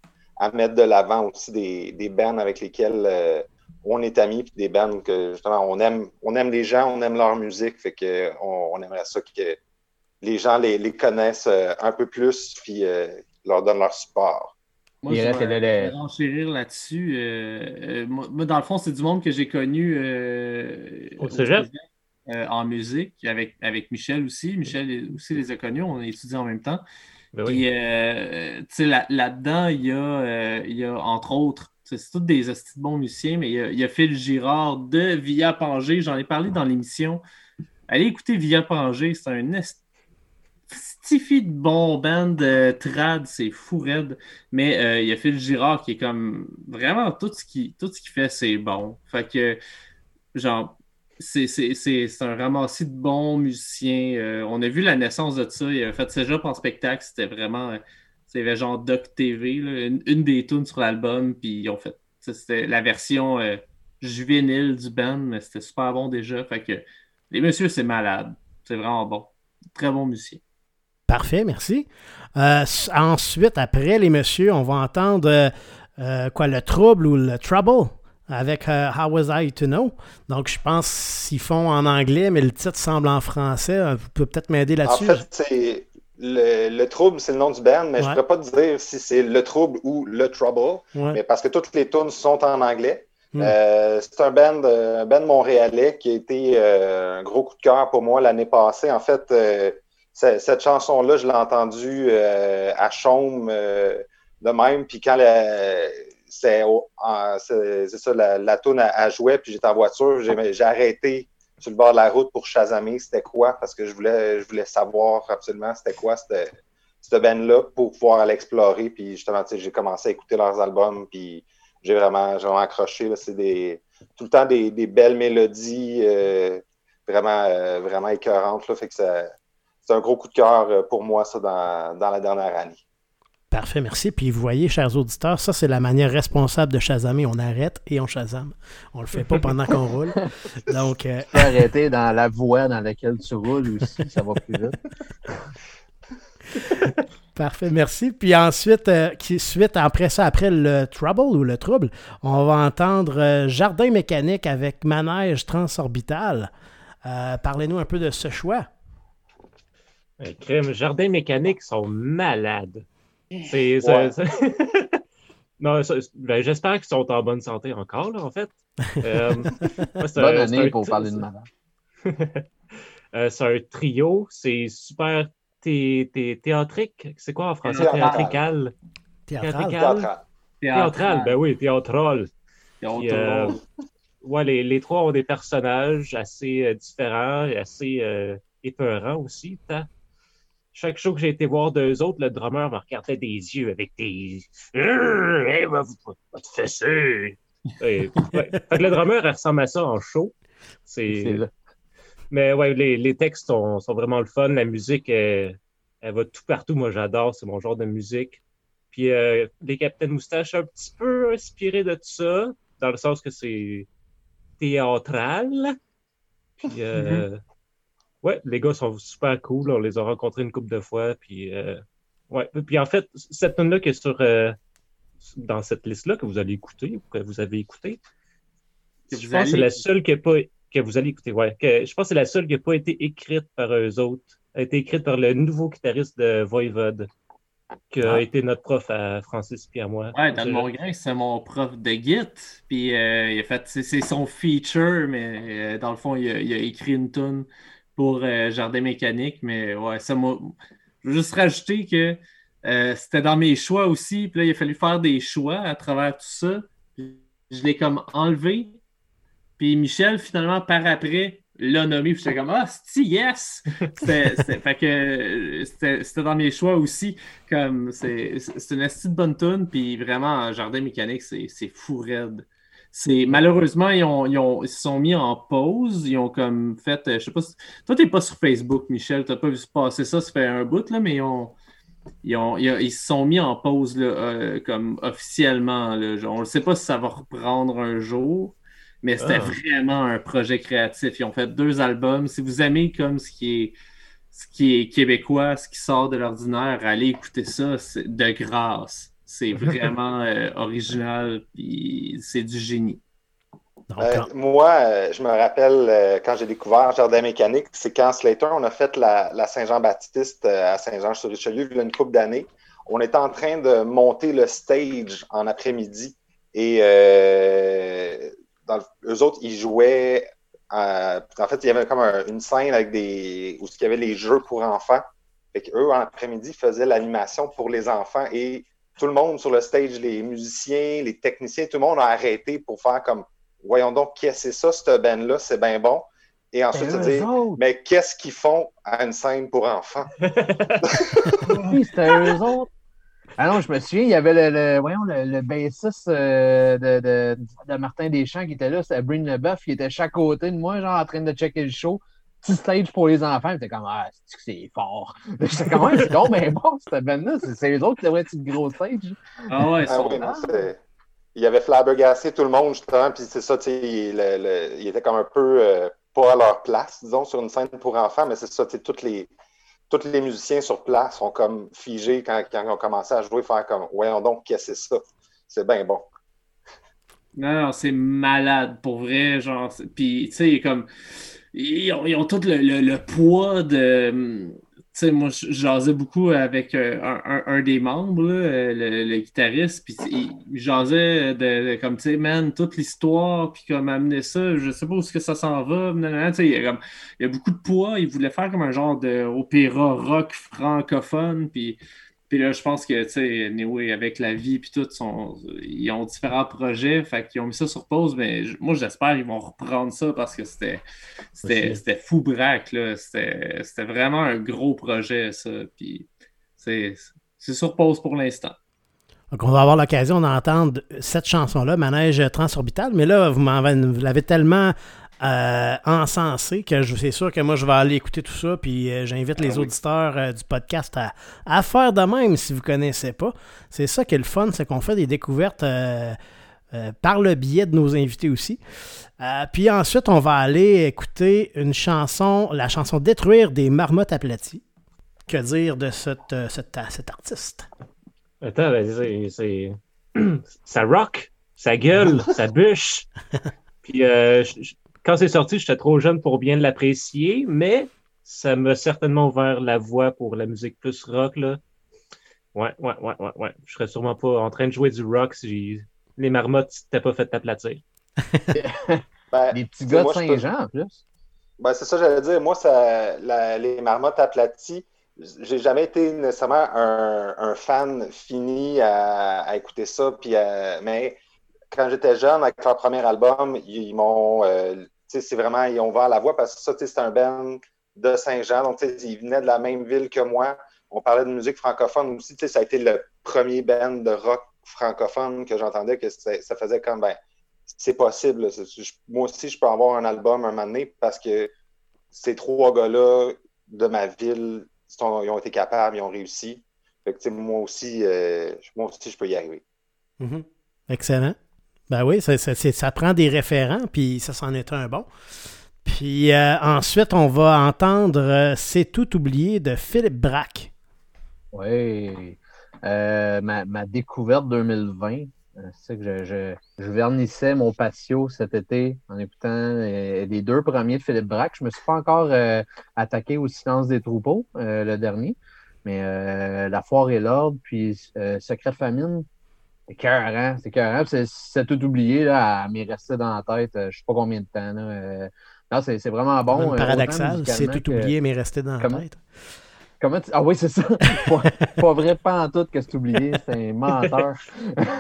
mettre de l'avant aussi des, des bands avec lesquels on est amis, puis des bands que justement, on aime, on aime les gens, on aime leur musique, fait que on, aimerait ça que les gens les, connaissent euh, un peu plus, puis euh, leur donnent leur support. Moi, je vais enchérir là-dessus. Euh, moi, dans le fond, c'est du monde que j'ai connu au cégep? en musique, avec, avec Michel aussi. Michel aussi les a connus, on a étudié en même temps. Ben oui. Puis, là-dedans, il, y a, il y a entre autres c'est tous des bons musiciens, mais il y, a, Phil Girard de Via Pangé. J'en ai parlé dans l'émission. Allez écouter Via Pangé, c'est un stifi de bon band trad, c'est fou raide. Mais euh, il y a Phil Girard qui est comme vraiment tout ce qu'il tout ce qu'il fait, c'est bon. Fait que genre c'est un ramassis de bons musiciens. Euh, on a vu la naissance de ça. Il a fait Cégep en spectacle. C'était vraiment c'était genre Doc TV, une, des tunes sur l'album, puis ils ont fait. C'était la version euh, juvénile du band, mais c'était super bon déjà. Fait que les messieurs, c'est malade. C'est vraiment bon. Très bon musicien. Parfait, merci. Euh, ensuite, après les messieurs, on va entendre euh, quoi, le trouble ou le trouble? Avec How Was I to Know. Donc, je pense qu'ils font en anglais, mais le titre semble en français. Vous pouvez peut-être m'aider là-dessus. En fait, c'est le, trouble, c'est le nom du band, mais je ne pourrais pas te dire si c'est le trouble ou le trouble, mais parce que toutes les tunes sont en anglais. Hmm. Euh, c'est un band, euh, un band montréalais qui a été euh, un gros coup de cœur pour moi l'année passée. En fait, cette chanson-là, je l'ai entendue à Chaume de même. Puis quand c'est ça, la, la tune a, joué, puis j'étais en voiture, j'ai arrêté sur le bord de la route pour chasamer c'était quoi, parce que je voulais, savoir absolument c'était quoi cette, cette band-là pour pouvoir aller explorer. Puis justement, j'ai commencé à écouter leurs albums, puis j'ai vraiment, vraiment accroché. C'est tout le temps des, belles mélodies euh, vraiment, euh, vraiment écœurantes. Là, fait c'est un gros coup de cœur euh, pour moi, ça, dans la dernière année. Parfait, merci. Puis vous voyez, chers auditeurs, ça c'est la manière responsable de chasamer. On arrête et on chasame. On le fait pas pendant qu'on roule. Donc, euh... arrêter dans la voie dans laquelle tu roules aussi, ça va plus vite. Parfait, merci. Puis ensuite, euh, suite après ça, après le trouble ou le trouble, on va entendre euh, Jardin mécanique avec manège transorbital. Euh, parlez-nous un peu de ce choix. Crème, Jardin mécanique sont malades. C'est, non, ben, j'espère qu'ils sont en bonne santé encore, là, en fait. Euh, bonne année pour parler de malade. Euh, c'est un trio, c'est super théâtrique. C'est quoi en français? Théâtrical. Théâtral. Théâtral. ben oui, théâtral. Euh, ouais, les, les, trois ont des personnages assez différents et assez épeurants aussi. Chaque show que j'ai été voir d'eux autres, le drummer me regardait des yeux avec des. Euh, hey, va, va te fesser. Ouais. Fait que le drummer elle ressemble à ça en show. C'est. Mais ouais, les, les textes sont, sont, vraiment le fun. La musique, elle, elle va tout partout. Moi, j'adore. C'est mon genre de musique. Puis euh, les Capitaines Moustaches, un petit peu inspiré de tout ça, dans le sens que c'est théâtral. Puis, euh, mm-hmm. Ouais, les gars sont super cool. On les a rencontrés une couple de fois. Puis, euh, ouais. Puis en fait, cette tune là qui est sur, euh, dans cette liste-là que vous allez écouter, ou que vous avez écouté, je pense que c'est la seule qui n'a pas que vous allez écouter, ouais. Que, je pense que c'est la seule qui n'a pas été écrite par eux autres. Elle a été écrite par le nouveau guitariste de Voivode, qui a ah. été notre prof à Francis et à moi. Ouais, Dan Mongrain, c'est mon prof de Git. Puis euh, il a fait, c'est son feature, mais euh, dans le fond, il a, il a, écrit une tune pour euh, Jardin Mécanique. Mais ouais, ça m'a. Je veux juste rajouter que c'était dans mes choix aussi. Puis là, il a fallu faire des choix à travers tout ça. Je l'ai comme enlevé puis Michel, finalement, par après, l'a nommé. Puis j'étais comme, ah, c'est yes! fait que c'était dans mes choix aussi. Comme c'est une astuce de bonne tune. Puis vraiment, Jardin mécanique, c'est fou raide. Malheureusement, ils, ont, ils, ont, ils, se sont mis en pause. Ils ont comme fait. Je sais pas si, Toi, t'es pas sur Facebook, Michel. T'as pas vu se passer ça, ça fait un bout, là, mais ils ont. Ils, ont, ils, se sont mis en pause là, euh, comme officiellement. Là, on ne sait pas si ça va reprendre un jour. Mais c'était ah. vraiment un projet créatif. Ils ont fait deux albums. Si vous aimez comme ce qui est, ce qui est québécois, ce qui sort de l'ordinaire, allez écouter ça de grâce. C'est vraiment euh, original et c'est du génie. Euh, moi, euh, je me rappelle quand j'ai découvert Jardin Mécanique, c'est quand Slater, on a fait la, Saint-Jean-Baptiste à Saint-Jean-sur-Richelieu il y a une couple d'années. On était en train de monter le stage en après-midi. Et dans eux autres, ils jouaient. en fait, il y avait comme une scène avec des. où il y avait les jeux pour enfants. Fait qu'eux, en après-midi, faisaient l'animation pour les enfants et tout le monde sur le stage, les musiciens, les techniciens, tout le monde a arrêté pour faire comme voyons donc, qu'est-ce que c'est ça, cette band-là, c'est bien bon. Et ensuite, se dire, mais qu'est-ce qu'ils font à une scène pour enfants? oui, c'était eux autres. Ah non, je me souviens, il y avait le, le voyons, le, le bassiste euh, de, de, de, Martin Deschamps qui était là, c'était Bryn Leboeuf, qui était chaque côté de moi, genre en train de checker le show. Petit stage pour les enfants, j'étais comme, ah, c'est fort? J'étais comme, ouais, c'est bon, mais bon, c'était ben là, c'est les autres qui devraient être une grosse stage. Ah ouais, ah, oui, non, il avait flabbergassé tout le monde, justement, puis c'est ça, tu sais, il, il, était comme un peu euh, pas à leur place, disons, sur une scène pour enfants, mais c'est ça, tu sais, toutes les tous les musiciens sur place sont comme figés quand, quand ils ont commencé à jouer, faire comme Voyons donc, qu'est-ce que c'est ça? C'est bien bon. Non, non, c'est malade pour vrai. Genre, puis, tu sais, comme. Ils ont, tout le, poids de sais, moi, je jasais beaucoup avec euh, un, des membres, là, le, guitariste, puis il jasait de, comme, tu sais, man, toute l'histoire, puis comme amener ça, je sais pas où est-ce que ça s'en va, il, y a il y a beaucoup de poids, il voulait faire comme un genre d'opéra rock francophone, puis puis là, je pense que, tu sais, anyway, avec la vie puis tout, ils ont différents projets, fait qu'ils ont mis ça sur pause, mais moi, j'espère qu'ils vont reprendre ça parce que c'était c'était fou braque, là. C'était vraiment un gros projet, ça. Puis c'est sur pause pour l'instant. Donc, on va avoir l'occasion d'entendre cette chanson-là, Manège Transorbital, mais là, vous, vous l'avez tellement euh, encensé que c'est sûr que moi je vais aller écouter tout ça puis euh, j'invite les ah auditeurs euh, du podcast à, faire de même si vous ne connaissez pas. C'est ça qui est le fun, c'est qu'on fait des découvertes par le biais de nos invités aussi. puis ensuite, on va aller écouter une chanson, la chanson Détruire des marmottes aplaties. Que dire de cette, cet artiste? Attends, ben, c'est. ça rock, ça gueule, ça bûche. Puis quand c'est sorti, j'étais trop jeune pour bien l'apprécier, mais ça m'a certainement ouvert la voie pour la musique plus rock. Là. Ouais, ouais, ouais, ouais, ouais. Je serais sûrement pas en train de jouer du rock si les marmottes t'étaient pas fait t'aplatir. ben, les petits gars de Saint-Jean, en plus. Ben, c'est ça, j'allais dire. Moi, ça, les marmottes aplaties, j'ai jamais été nécessairement un, fan fini à, écouter ça. Puis mais quand j'étais jeune, avec leur premier album, ils m'ont euh, c'est vraiment, ils ont ouvert la voie parce que ça, c'est un band de Saint-Jean, donc ils venaient de la même ville que moi. on parlait de musique francophone aussi. Ça a été le premier band de rock francophone que j'entendais que ça faisait comme ben c'est possible. Moi aussi, je peux avoir un album un moment donné parce que ces trois gars-là de ma ville, ils ont été capables, ils ont réussi. moi aussi, euh, moi aussi, je peux y arriver. Mm-hmm. Excellent. Ben oui, ça, prend des référents, puis ça s'en est un bon. Puis euh, ensuite, on va entendre euh, C'est tout oublié de Philippe Braque. Oui. ma, ma, découverte 2020, c'est que je, je, vernissais mon patio cet été en écoutant euh, les deux premiers de Philippe Braque. Je ne me suis pas encore euh, attaqué au silence des troupeaux, euh, le dernier. Mais La foire et l'ordre, puis Secret famine, c'est cœur, C'est cœur. C'est tout oublié, là, m'est resté dans la tête, je ne sais pas combien de temps. Non, c'est vraiment bon. Paradoxal, c'est tout oublié, mais resté dans la tête. Ah oui, c'est ça. pas, vrai, pas en tout que c'est oublié. C'est un menteur.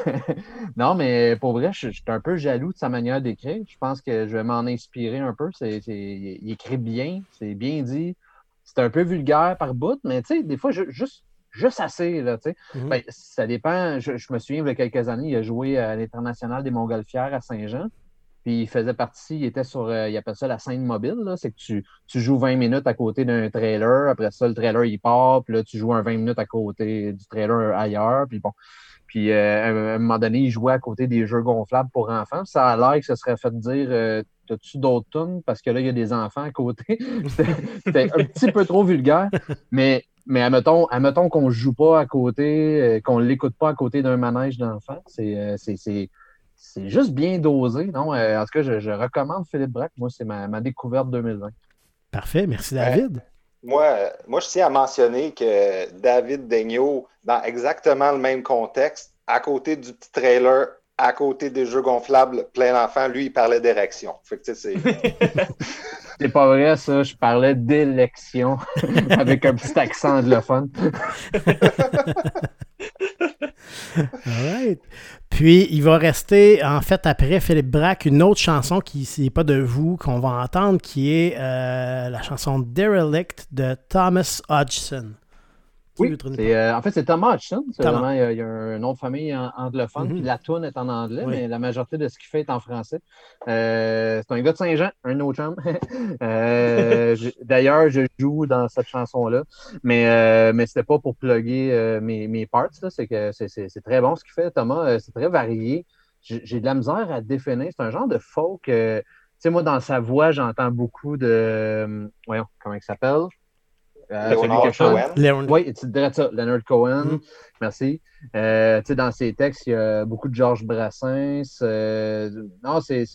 non, mais pour vrai, je, suis un peu jaloux de sa manière d'écrire. Je pense que je vais m'en inspirer un peu. C'est, il écrit bien, c'est bien dit. C'est un peu vulgaire par bout, mais tu sais, des fois, juste, juste assez. Là, mm-hmm. ben, ça dépend. Je, je, me souviens, il y a quelques années, il a joué à l'International des Montgolfières à Saint-Jean. Puis il faisait partie, il était sur, euh, il appelle ça la scène mobile. C'est que tu, tu, joues 20 minutes à côté d'un trailer, après ça, le trailer il part, puis là, tu joues un 20 minutes à côté du trailer ailleurs. Puis bon. Puis euh, à un moment donné, il jouait à côté des jeux gonflables pour enfants. Ça a l'air que ça serait fait dire euh, T'as-tu d'autres tunes? Parce que là, il y a des enfants à côté. C'était un petit peu trop vulgaire. Mais, mais admettons, admettons qu'on ne joue pas à côté, qu'on ne l'écoute pas à côté d'un manège d'enfants. C'est c'est juste bien dosé. Non? Euh, en tout cas, je, recommande Philippe Braque. Moi, c'est ma, découverte 2020. Parfait. Merci, David. moi, moi, je tiens à mentionner que David Daigneault, dans exactement le même contexte, à côté du petit trailer, à côté des jeux gonflables plein d'enfants, lui, il parlait d'érection. c'est. C'est pas vrai, ça. Je parlais d'élection avec un petit accent anglophone. All Puis, il va rester, en fait, après Philippe Braque, une autre chanson qui n'est pas de vous, qu'on va entendre, qui est euh, la chanson Derelict de Thomas Hodgson. Oui, euh, en fait, c'est Thomas Hutchison. il, y a, un nom de famille anglophone, puis mhm. la tune est en anglais, mais la majorité de ce qu'il fait est en français. Euh, c'est un gars de Saint-Jean, un autre chum. Euh, d'ailleurs, je joue dans cette chanson-là, mais, mais ce n'était pas pour plugger mes, mes parts. C'est que c'est très bon ce qu'il fait, Thomas. C'est très varié. J'ai de la misère à définir. C'est un genre de folk. tu sais, moi, dans sa voix, j'entends beaucoup de. voyons, comment il s'appelle? Euh, Cohen. Oui, tu dirais ça, Leonard Cohen. Mm-hmm. Merci. Euh, dans ses textes, il y a beaucoup de Georges Brassens. Euh, non, c'est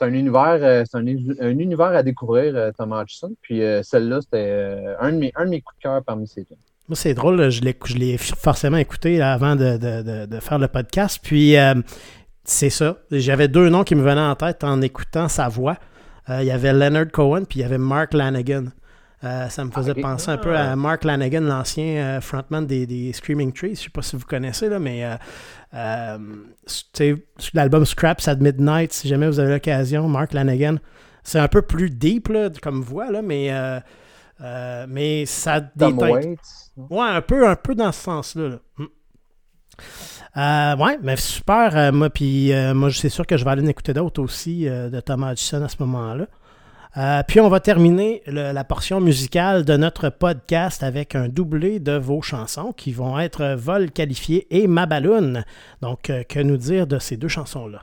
un univers, c'est un, univers à découvrir, Thomas Hutchison. Puis celle-là, c'était un, de mes, un de mes coups de cœur parmi ces deux. Moi, c'est drôle, je l'ai forcément écouté avant de, de, de, faire le podcast. Puis c'est ça. J'avais deux noms qui me venaient en tête en écoutant sa voix. il y avait Leonard Cohen, puis il y avait Mark Lanigan. Euh, ça me faisait penser un peu à ah. Mark Lanigan, l'ancien euh, frontman des, Screaming Trees. Je ne sais pas si vous connaissez, là, mais euh, l'album Scraps at Midnight, si jamais vous avez l'occasion, Mark Lanigan, c'est un peu plus deep comme voix, là, mais, mais ça déteint. Ouais, un peu, un peu dans ce sens-là. Hmm. ouais, mais super. moi, puis moi, c'est sûr que je vais aller en écouter d'autres aussi de Thomas Hudson à ce moment-là. Euh, puis on va terminer la portion musicale de notre podcast avec un doublé de vos chansons qui vont être Vol qualifié et Ma Balloune. Donc, euh, que nous dire de ces deux chansons-là?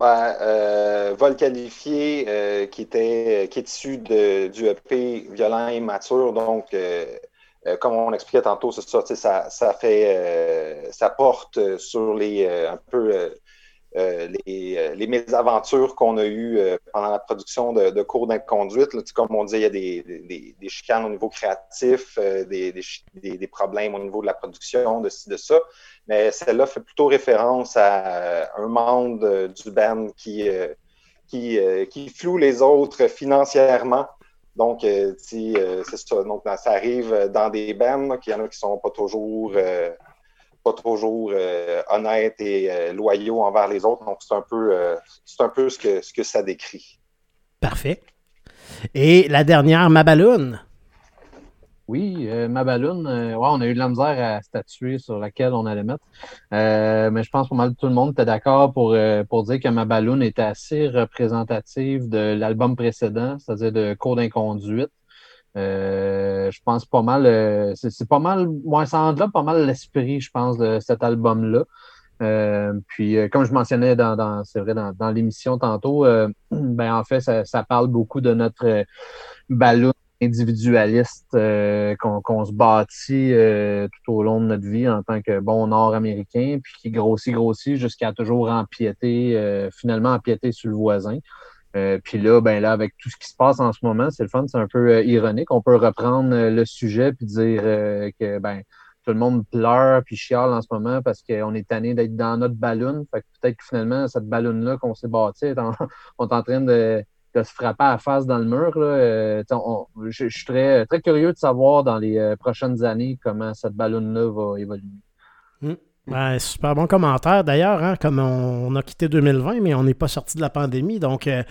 Ben, euh, Vol qualifié qui, était, qui est issu du EP Violent et Mature. Donc, comme on expliquait tantôt, ça, ça, ça fait ça porte sur les un peu euh, les, euh, les, mésaventures qu'on a eues euh, pendant la production de, cours d'inconduite. Comme on dit, il y a des, chicanes au niveau créatif, des, problèmes au niveau de la production, de ci, de ça. Mais celle-là fait plutôt référence à un monde du band qui, qui, floue les autres financièrement. Donc, c'est ça. Donc, ça arrive dans des bands, qu'il y en a qui ne sont pas toujours pas toujours euh, honnêtes et euh, loyaux envers les autres. Donc, c'est un peu, euh, un peu ce, que, ce que ça décrit. Parfait. Et la dernière, ma balloune. Oui, euh, ma balloune, euh, ouais, on a eu de la misère à statuer sur laquelle on allait mettre. Euh, mais je pense que mal tout le monde était d'accord pour, pour dire que ma balloune était assez représentative de l'album précédent, c'est-à-dire de Cours d'inconduite. Je pense pas mal, c'est pas mal, moi, ça englobe pas mal l'esprit, je pense, de cet album-là. puis, comme je mentionnais dans, dans c'est vrai, dans, dans l'émission tantôt, ben, en fait, ça, ça, parle beaucoup de notre ballon individualiste euh, qu'on se bâtit euh, tout au long de notre vie en tant que bon nord-américain, puis qui grossit, grossit jusqu'à toujours empiéter, euh, finalement empiéter sur le voisin. Puis là, ben là, avec tout ce qui se passe en ce moment, c'est le fun, c'est un peu ironique. On peut reprendre le sujet puis dire que ben tout le monde pleure puis chiale en ce moment parce qu'on est tanné d'être dans notre ballon. Fait que peut-être que finalement, cette ballon-là qu'on s'est bâtie, on est en train de de se frapper à la face dans le mur. Là. Euh, je, suis très, curieux de savoir dans les euh, prochaines années comment cette ballonne-là va évoluer. Mmh. super bon commentaire d'ailleurs, hein, comme on, a quitté 2020, mais on n'est pas sorti de la pandémie. Donc, euh,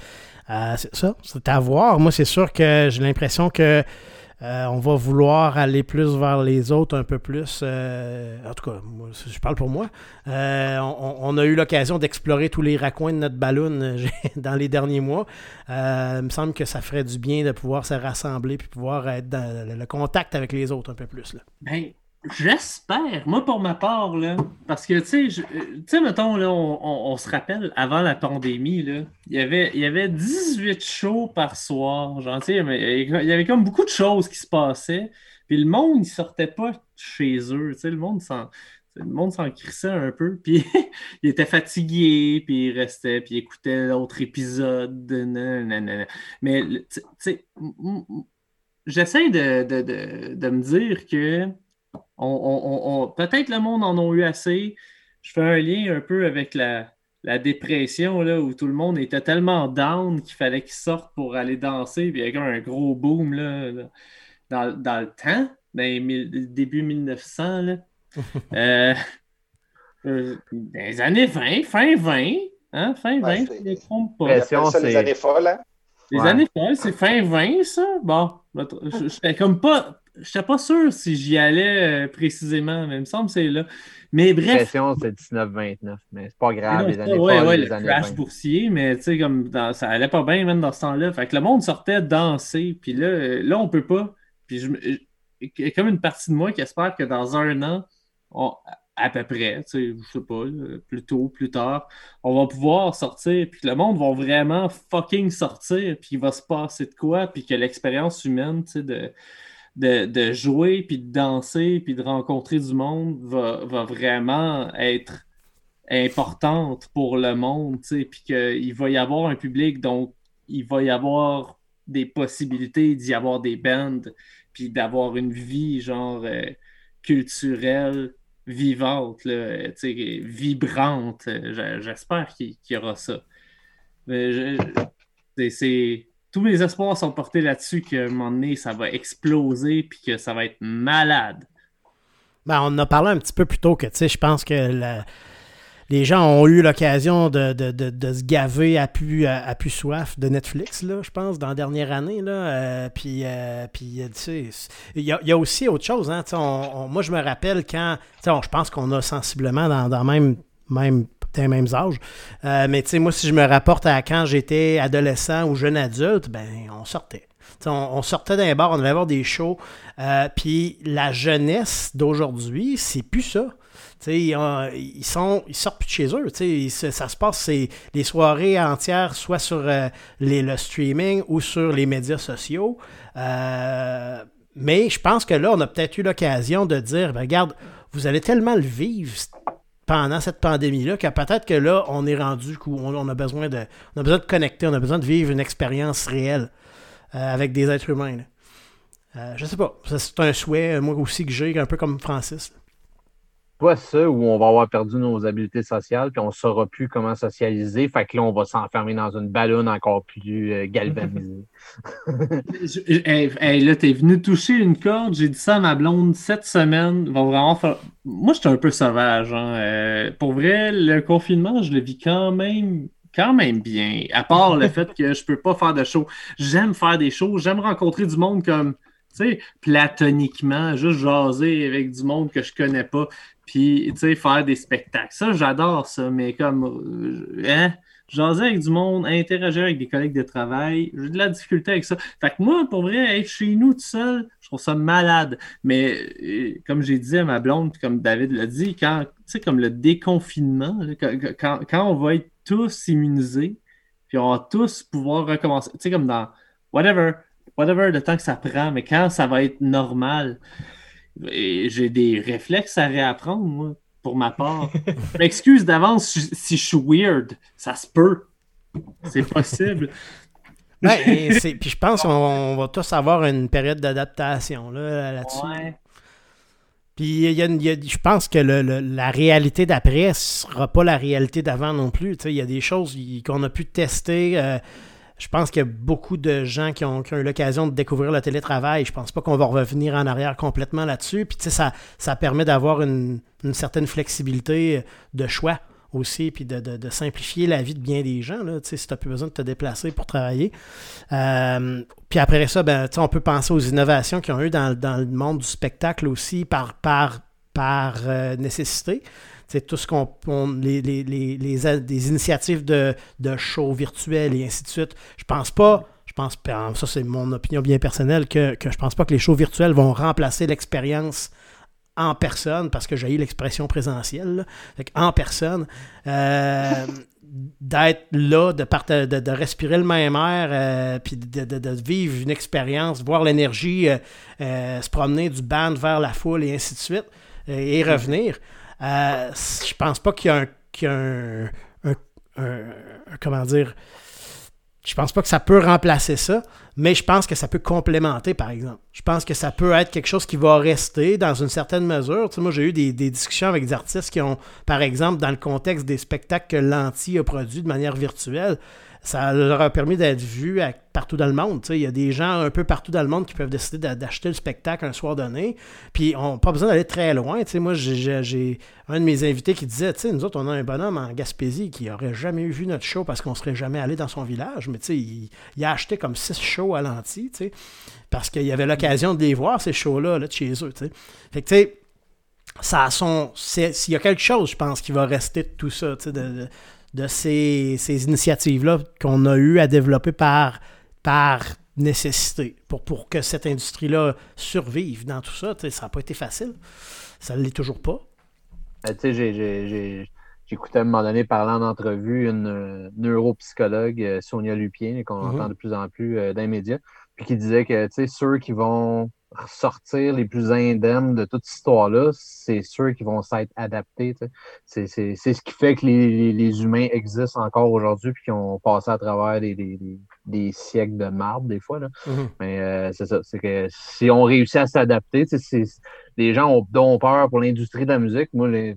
c'est ça, c'est à voir. Moi, c'est sûr que j'ai l'impression que euh, on va vouloir aller plus vers les autres un peu plus. Euh, en tout cas, je parle pour moi. Euh, on, a eu l'occasion d'explorer tous les raccoins de notre ballon dans les derniers mois. il me semble que ça ferait du bien de pouvoir se rassembler puis pouvoir être dans le contact avec les autres un peu plus. Là. Ben, J'espère, moi pour ma part, là, parce que, tu sais, euh, mettons, là, on, se rappelle, avant la pandémie, là, il, y avait, il y avait 18 shows par soir, genre, il y avait comme beaucoup de choses qui se passaient, puis le monde, il sortait pas chez eux, le monde s'en... Le monde s'en crissait un peu, puis il était fatigué, puis il restait, puis il écoutait l'autre épisode. Mais, tu sais, j'essaie de, de me dire que on, Peut-être le monde en a eu assez. Je fais un lien un peu avec la, dépression, là, où tout le monde était tellement down qu'il fallait qu'il sorte pour aller danser. Puis il y a un gros boom là, dans, le temps, dans début 1900. Là. Euh, euh, dans les années 20, fin 20, hein, fin 20, je ne trompe pas. Ça, les années folles, hein? Les années folles, c'est fin 20, ça? Bon, je, je, comme pas n'étais pas sûr si j'y allais euh, précisément, mais il me semble que c'est là. Mais bref. Question, c'est 19-29, mais c'est pas grave. les années ouais, ouais, le crash boursier, mais tu sais, comme ça allait pas bien même dans ce temps-là. Fait que le monde sortait danser, puis là, euh, là, on peut pas. Puis je, y a comme une partie de moi qui espère que dans un an, à peu près, tu sais, je sais pas, plus tôt, plus tard, on va pouvoir sortir, puis que le monde va vraiment fucking sortir, puis il va se passer de quoi, puis que l'expérience humaine, tu sais, de de, jouer, puis de danser, puis de rencontrer du monde va, vraiment être importante pour le monde, puis qu'il va y avoir un public, donc il va y avoir des possibilités d'y avoir des bands, puis d'avoir une vie genre euh, culturelle vivante, là, vibrante. J'espère qu'il y aura ça. C'est tous mes espoirs sont portés là-dessus qu'à un moment donné, ça va exploser puis que ça va être malade. Ben, on en a parlé un petit peu plus tôt que, tu sais, je pense que les gens ont eu l'occasion de, se gaver à pu, soif de Netflix, là, je pense, dans la dernière année. Là, euh, puis, euh, puis tu sais, il y, a, aussi autre chose. Hein, moi, je me rappelle quand, je pense qu'on a sensiblement dans, dans même même les mêmes âges. Euh, mais tu sais, moi, si je me rapporte à quand j'étais adolescent ou jeune adulte, ben, on sortait. On, sortait d'un bar, on allait voir des shows. Euh, puis la jeunesse d'aujourd'hui, c'est plus ça. Ils, ils, sont, ils sortent plus de chez eux. Ça se passe, c'est les soirées entières, soit sur euh, les, le streaming ou sur les médias sociaux. mais je pense que là, on a peut-être eu l'occasion de dire, ben, regarde, vous allez tellement le vivre, pendant cette pandémie-là, que peut-être que là, on est rendu qu'on on a besoin de. On a besoin de connecter, on a besoin de vivre une expérience réelle euh, avec des êtres humains. Euh, je sais pas. C'est un souhait, euh, moi aussi, que j'ai, un peu comme Francis soit ça où on va avoir perdu nos habiletés sociales, puis on ne saura plus comment socialiser. Fait que là, on va s'enfermer dans une ballonne encore plus euh, galvanisée. hey, là, t'es venu toucher une corde. J'ai dit ça à ma blonde cette semaine. Va vraiment faire... Moi, je suis un peu sauvage. Hein. Euh, pour vrai, le confinement, je le vis quand même quand même bien, à part le fait que je peux pas faire de show. J'aime faire des shows, j'aime rencontrer du monde comme sais, platoniquement, juste jaser avec du monde que je connais pas, puis, tu sais, faire des spectacles. Ça, j'adore ça, mais comme, euh, hein, jaser avec du monde, interagir avec des collègues de travail, j'ai de la difficulté avec ça. Fait que moi, pour vrai, être chez nous tout seul, je trouve ça malade. Mais euh, comme j'ai dit à ma blonde, comme David l'a dit, quand, tu sais, comme le déconfinement, quand, quand- on va être tous immunisés, puis on va tous pouvoir recommencer, tu sais, comme dans whatever, whatever le temps que ça prend, mais quand ça va être normal, j'ai des réflexes à réapprendre, moi, pour ma part. Je m'excuse d'avance si, je suis weird. Ça se peut. C'est possible. Ouais, et c'est- puis je pense qu'on on va tous avoir une période d'adaptation là, là-dessus. Ouais. Puis il y a une- il y a- je pense que le- le- la réalité d'après ne sera pas la réalité d'avant non plus. Tu sais, Il y a des choses qu'on a pu tester. euh, je pense qu'il y a beaucoup de gens qui ont, eu l'occasion de découvrir le télétravail. Je pense pas qu'on va revenir en arrière complètement là-dessus. Puis tu sais, ça, ça permet d'avoir une, certaine flexibilité de choix aussi, puis de, simplifier la vie de bien des gens, là, si tu n'as plus besoin de te déplacer pour travailler. Euh, puis après ça, ben, on peut penser aux innovations qu'ils ont eu dans, dans le monde du spectacle aussi par euh, nécessité. C'est tout ce qu'on. on- les, les, les, initiatives de, de shows virtuels et ainsi de suite. Je pense pas. Je pense pas. Ça, c'est mon opinion bien personnelle, que, que je pense pas que les shows virtuels vont remplacer l'expérience en personne, parce que j'ai eu l'expression présentielle, là. En personne, euh, d'être là, de, de, de respirer le même air, euh, puis de, de- vivre une expérience, voir l'énergie euh, se promener du band vers la foule et ainsi de suite, et revenir. Euh, je pense pas qu'il y a un, un- comment dire, je pense pas que ça peut remplacer ça, mais je pense que ça peut complémenter, par exemple. Je pense que ça peut être quelque chose qui va rester dans une certaine mesure. Tu moi, j'ai eu des, des discussions avec des artistes qui ont, par exemple, dans le contexte des spectacles que Lanty a produits de manière virtuelle, ça leur a permis d'être vus partout dans le monde. Il y a des gens un peu partout dans le monde qui peuvent décider d'a- d'acheter le spectacle un soir donné, puis on n'a pas besoin d'aller très loin. Moi, j'ai- un de mes invités qui disait, nous autres, on a un bonhomme en Gaspésie qui aurait jamais vu notre show parce qu'on serait jamais allé dans son village, mais il, il a acheté comme six shows à l'anti, parce qu'il avait l'occasion de les voir, ces shows-là, là, de chez eux. Fait que, tu sais, ça son... S'il y a quelque chose, je pense, qui va rester de tout ça, de ces, ces initiatives-là qu'on a eu à développer par, par nécessité pour, pour que cette industrie-là survive dans tout ça. Ça n'a pas été facile. Ça ne l'est toujours pas. Euh, tu sais, j'écoutais à un moment donné parler en entrevue une euh, neuropsychologue, euh, Sonia Lupien, qu'on Mhm. entend de plus en plus euh, dans les médias, puis qui disait que ceux qui vont ressortir les plus indemnes de toute cette histoire-là, c'est ceux qui vont s'être adaptés. C'est- C'est c'est ce qui fait que les, les- les humains existent encore aujourd'hui, puis qui ont passé à travers des, des- des- des siècles de marbre, des fois. Là. Mais euh, c'est ça, c'est que si on réussit à s'adapter, c'est- les gens ont, ont peur pour l'industrie de la musique. Moi, les,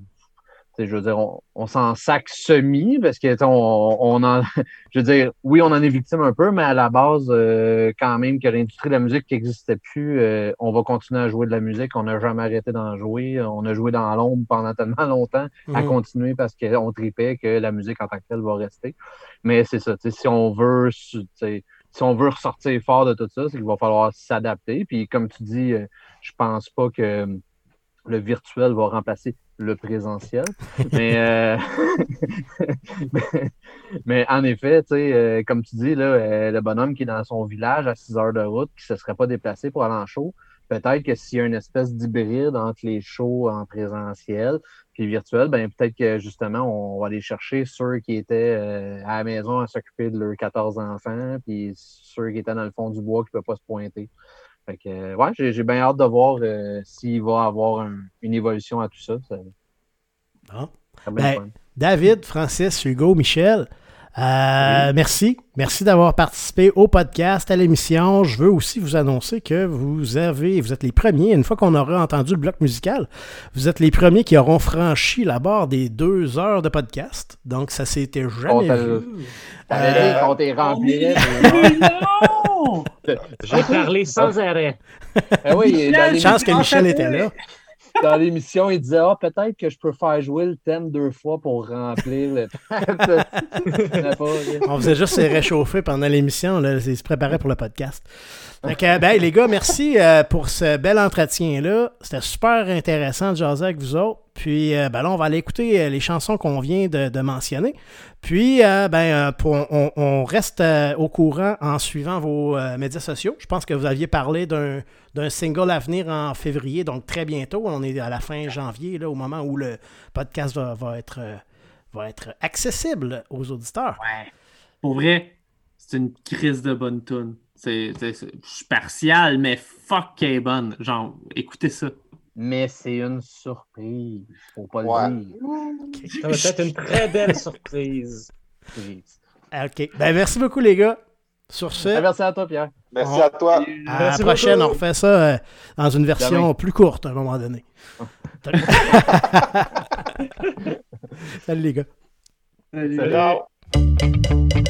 je veux dire, on, on s'en sac semi parce que on, on en, je veux dire, oui, on en est victime un peu, mais à la base, euh, quand même, que l'industrie de la musique qui n'existait plus, euh, on va continuer à jouer de la musique. On n'a jamais arrêté d'en jouer. On a joué dans l'ombre pendant tellement longtemps à Mhm. continuer parce qu'on tripait que la musique en tant que telle va rester. Mais c'est ça, tu sais, si on veut, si on veut ressortir fort de tout ça, c'est qu'il va falloir s'adapter. Puis comme tu dis, euh, je pense pas que le virtuel va remplacer le présentiel. mais, euh, mais, en effet, euh, comme tu dis, là, euh, le bonhomme qui est dans son village à 6 heures de route, qui ne se serait pas déplacé pour aller en show, peut-être que s'il y a une espèce d'hybride entre les shows en présentiel puis virtuel, ben peut-être que justement, on va aller chercher ceux qui étaient à la maison à s'occuper de leurs 14 enfants, puis ceux qui étaient dans le fond du bois qui ne peuvent pas se pointer. Fait que, euh, ouais, j'ai bien hâte de voir euh, s'il va y avoir un- une évolution à tout ça. Bon. Ben. David, Francis, Hugo, Michel, euh, merci. Merci d'avoir participé au podcast, à l'émission. Je veux aussi vous annoncer que vous avez, vous êtes les premiers, une fois qu'on aura entendu le bloc musical, vous êtes les premiers qui auront franchi la barre des deux heures de podcast. Donc, ça s'était On jamais t'a- vu. Euh, qu'on t'est rempli. non! J'ai parlé sans arrêt. Ah oui, Michel, Chance que Michel était là. Dans l'émission, il disait Ah, peut-être que je peux faire jouer le thème deux fois pour remplir le On faisait juste se réchauffer pendant l'émission. là. Il se préparait pour le podcast. Donc, ben, les gars, merci euh, pour ce bel entretien-là. C'était super intéressant de jaser avec vous autres. Puis euh, ben là, on va aller écouter euh, les chansons qu'on vient de, mentionner. Puis ben, euh, pour- on, reste au courant en suivant vos médias sociaux. Je pense que vous aviez parlé d'un d'un single à venir en février, donc très bientôt. On est à la fin janvier, là, au moment où le podcast va, va être, va être accessible aux auditeurs. Ouais. Pour vrai, c'est une crise de bonne tune. Je suis partial, mais fuck bonne. Genre, écoutez ça. Mais c'est une surprise. Faut pas Ouais. le dire. Ça va être une très belle surprise. Surprise. OK. Ben, merci beaucoup, les gars. Sur ce, Ah, Merci à toi, Pierre. Merci On- à toi. à la Merci prochaine, beaucoup. on refait ça euh, dans une version Demain. plus courte à un moment donné. Salut, les gars. Salut. Ciao. Yeah,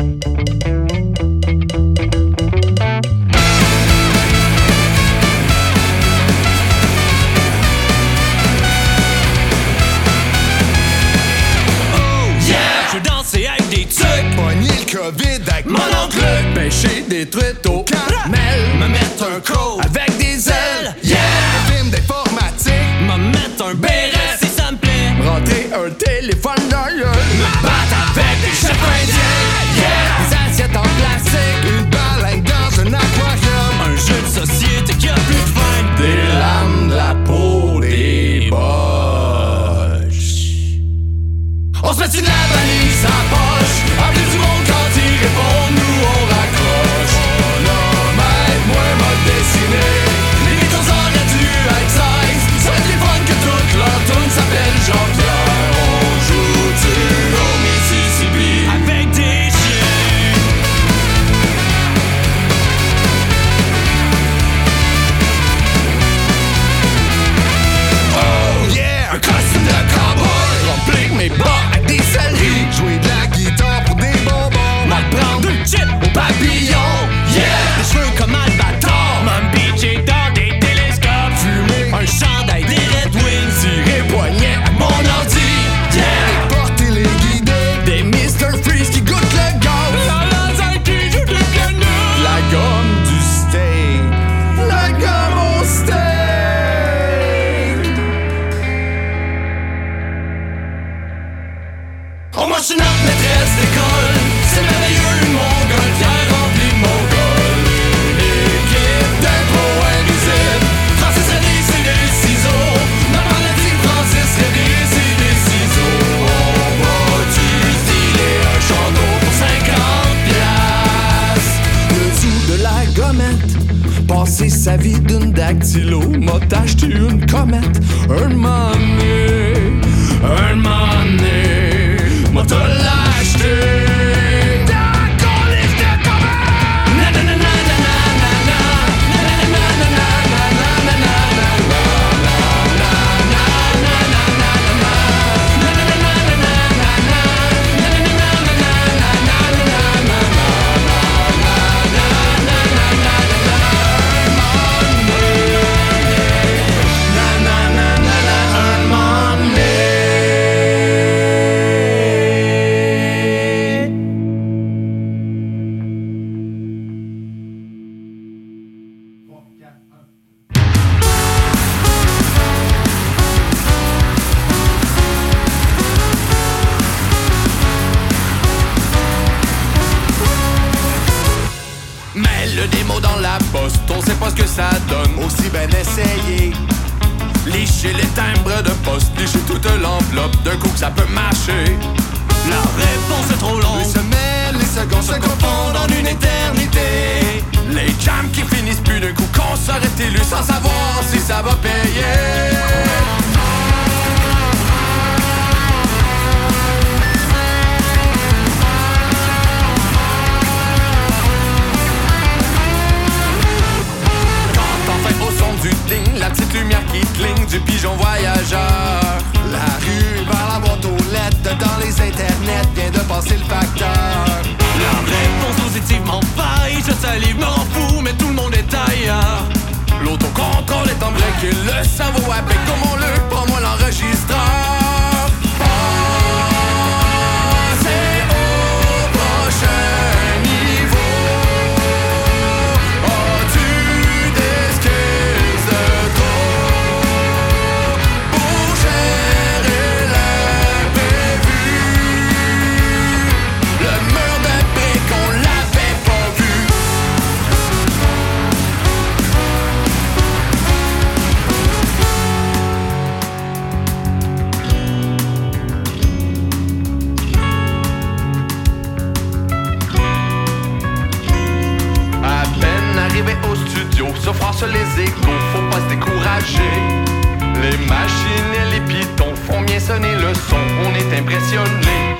Pogner le COVID avec Mon oncle. Pêcher des truites au caramel. Me mettre un coat Avec des ailes. Yeah. Film d'informatique. Me mettre un béret si ça me plaît. Rentrer un téléphone dans l'œil. Me battre avec des chefs indiens. Yeah. Des assiettes en plastique. Une baleine dans un aquarium. Un jeu de société qui a plus de fin. Des lames de la peau On se met une la valise en poche. Appelez du monde quand il répond, nous on raccroche. Chronomètre, moi m'a dessiné. Sa vie d'une dactylo. M'a acheté une comète. Un donné. Un donné. M'a La réponse est trop Les longue. semaines, les secondes se confondent en une éternité. Les jams qui finissent plus d'un coup qu'on serait élu sans savoir si ça va payer? La petite lumière qui cligne du pigeon voyageur. La rue vers la boîte aux lettres, dans les internets vient de passer le facteur. La réponse positivement faille. Je salive, me rends fou, mais tout le monde est ailleurs. L'autocontrôle est en break et le cerveau à bec Comme on le, prends-moi l'enregistreur les échos, faut pas se décourager. Les machines et les pitons font bien sonner le son, on est impressionné.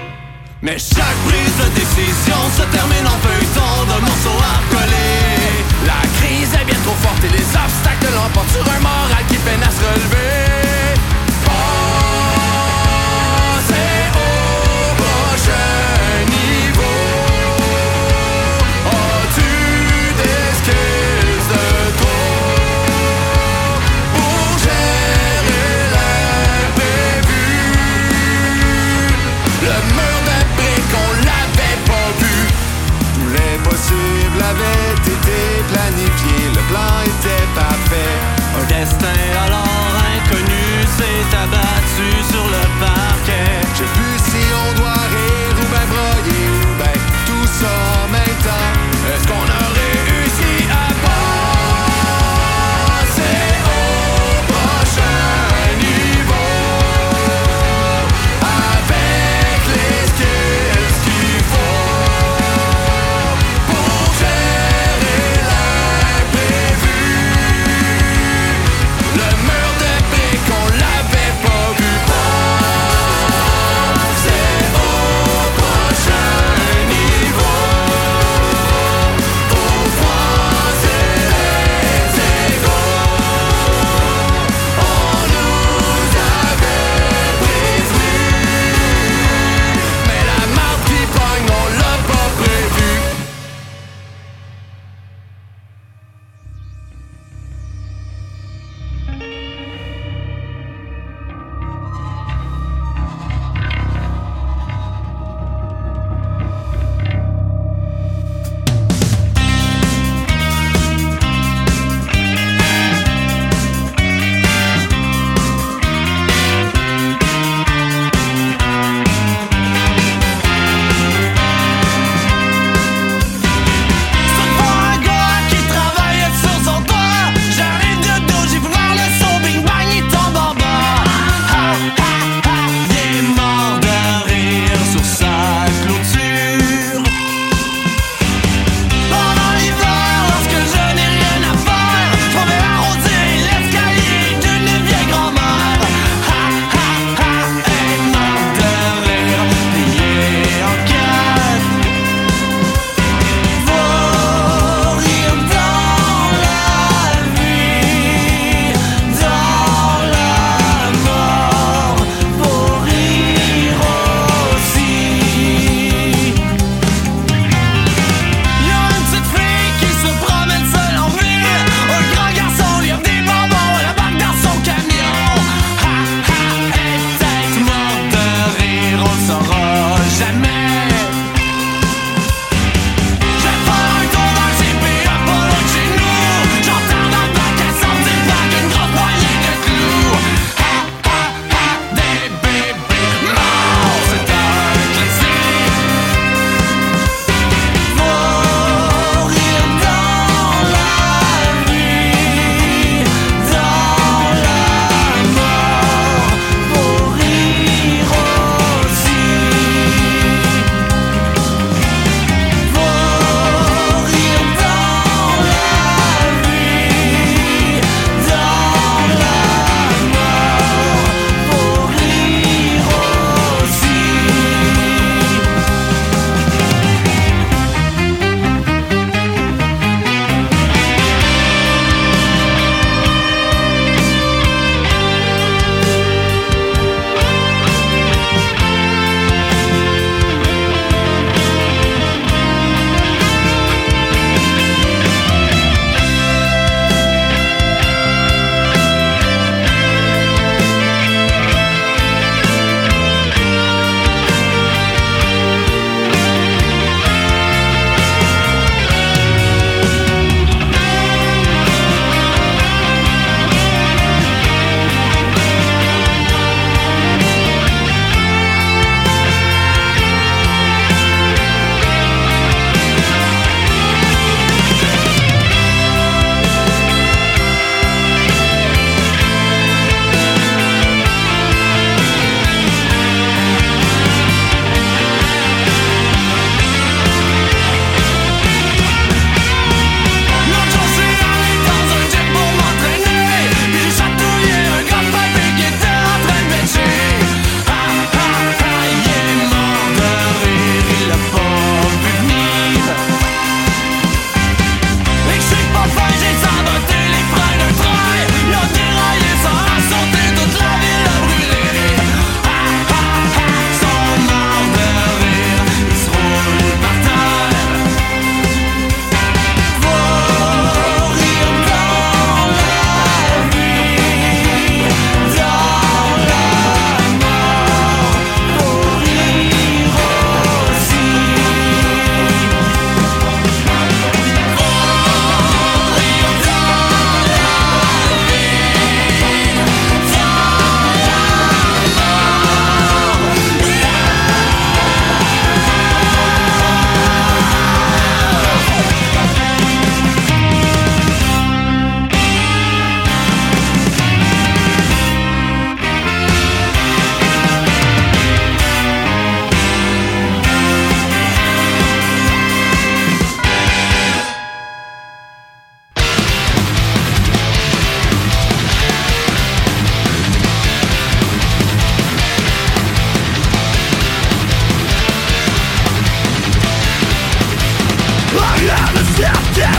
Mais chaque prise de décision se termine en feuilleton de morceaux à recoller. La crise est bien trop forte et les obstacles l'emportent sur un moral qui peine à se relever. Avait été planifié, le plan était parfait. Un destin alors inconnu s'est abattu sur le parquet. Je sais plus si on doit rire ou ben broyer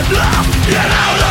Get out!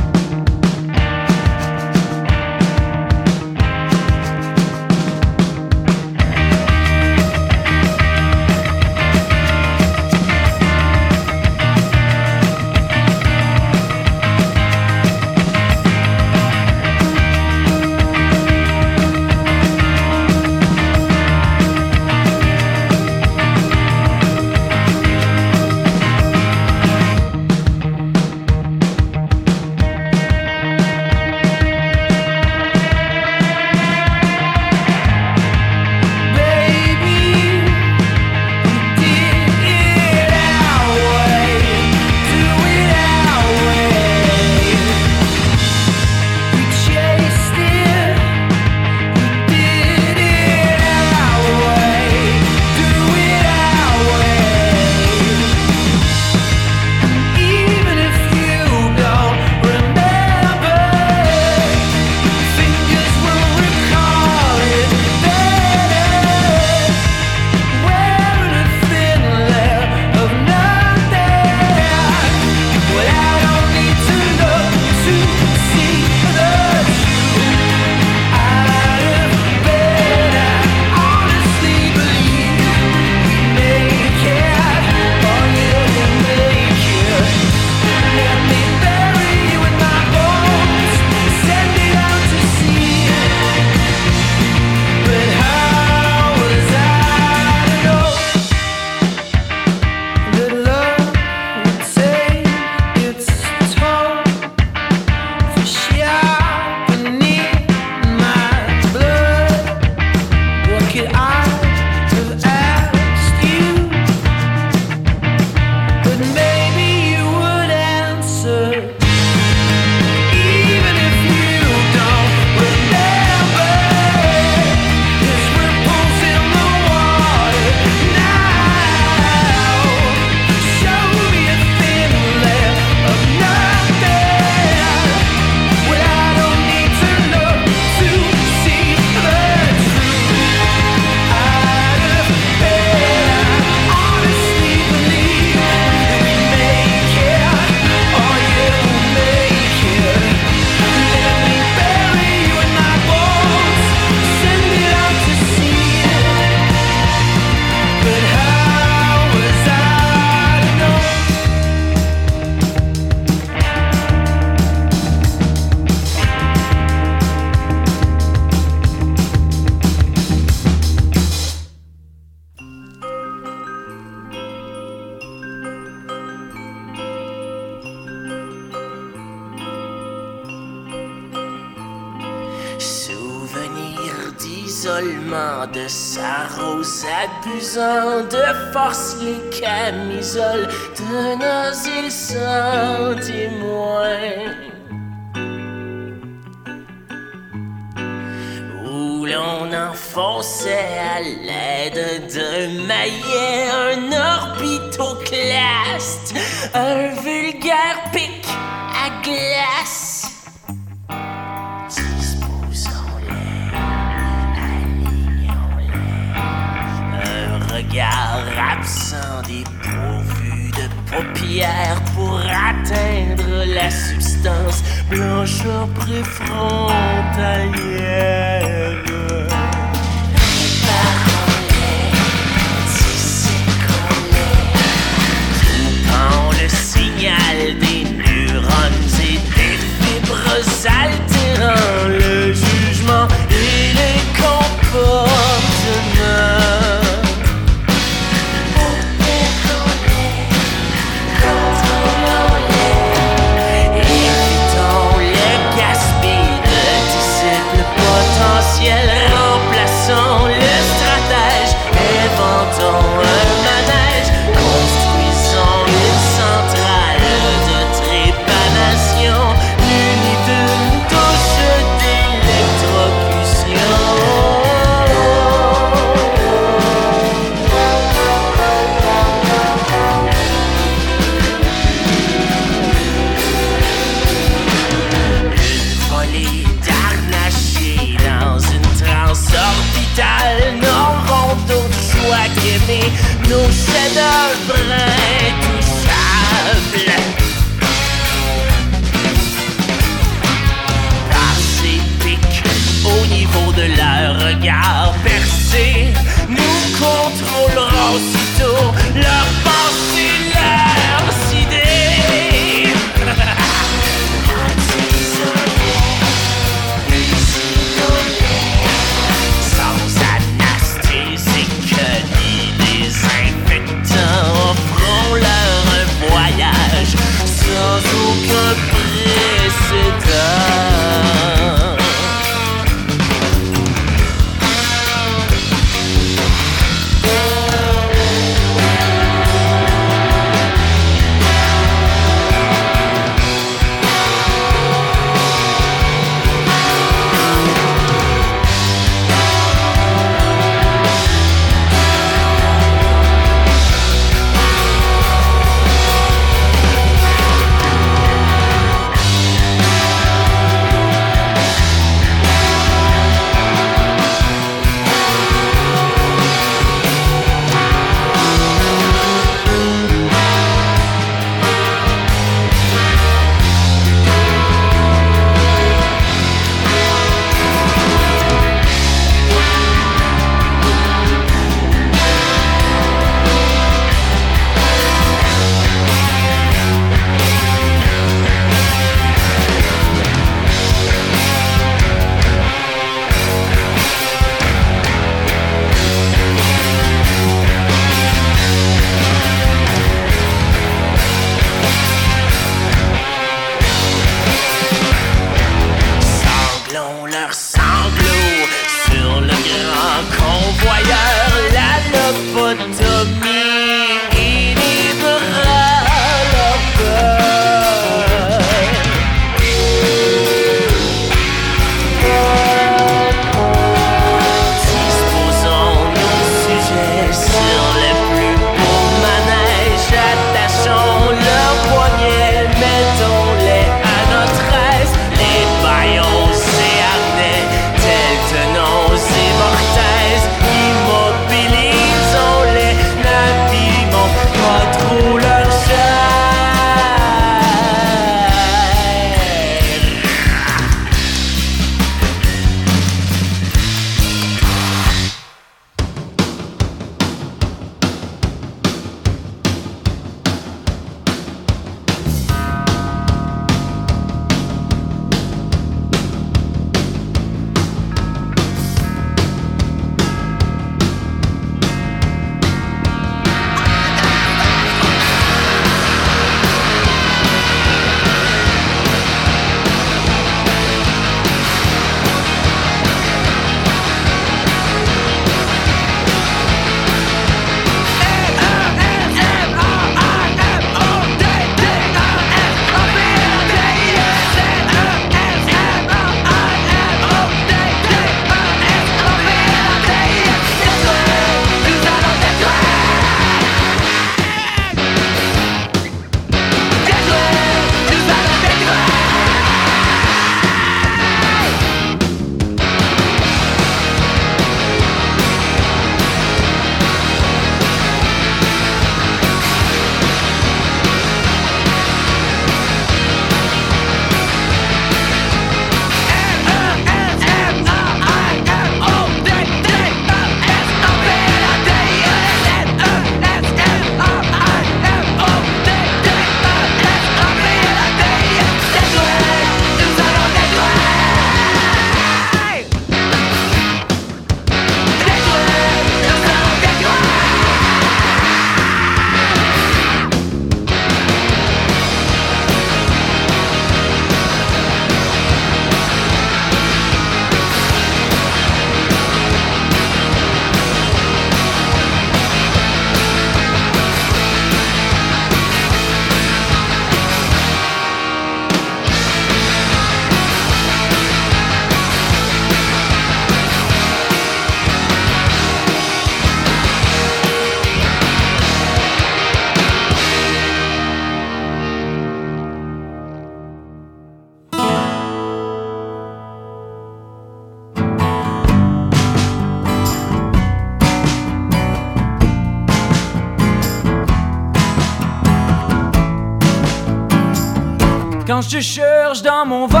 Je cherche dans mon verre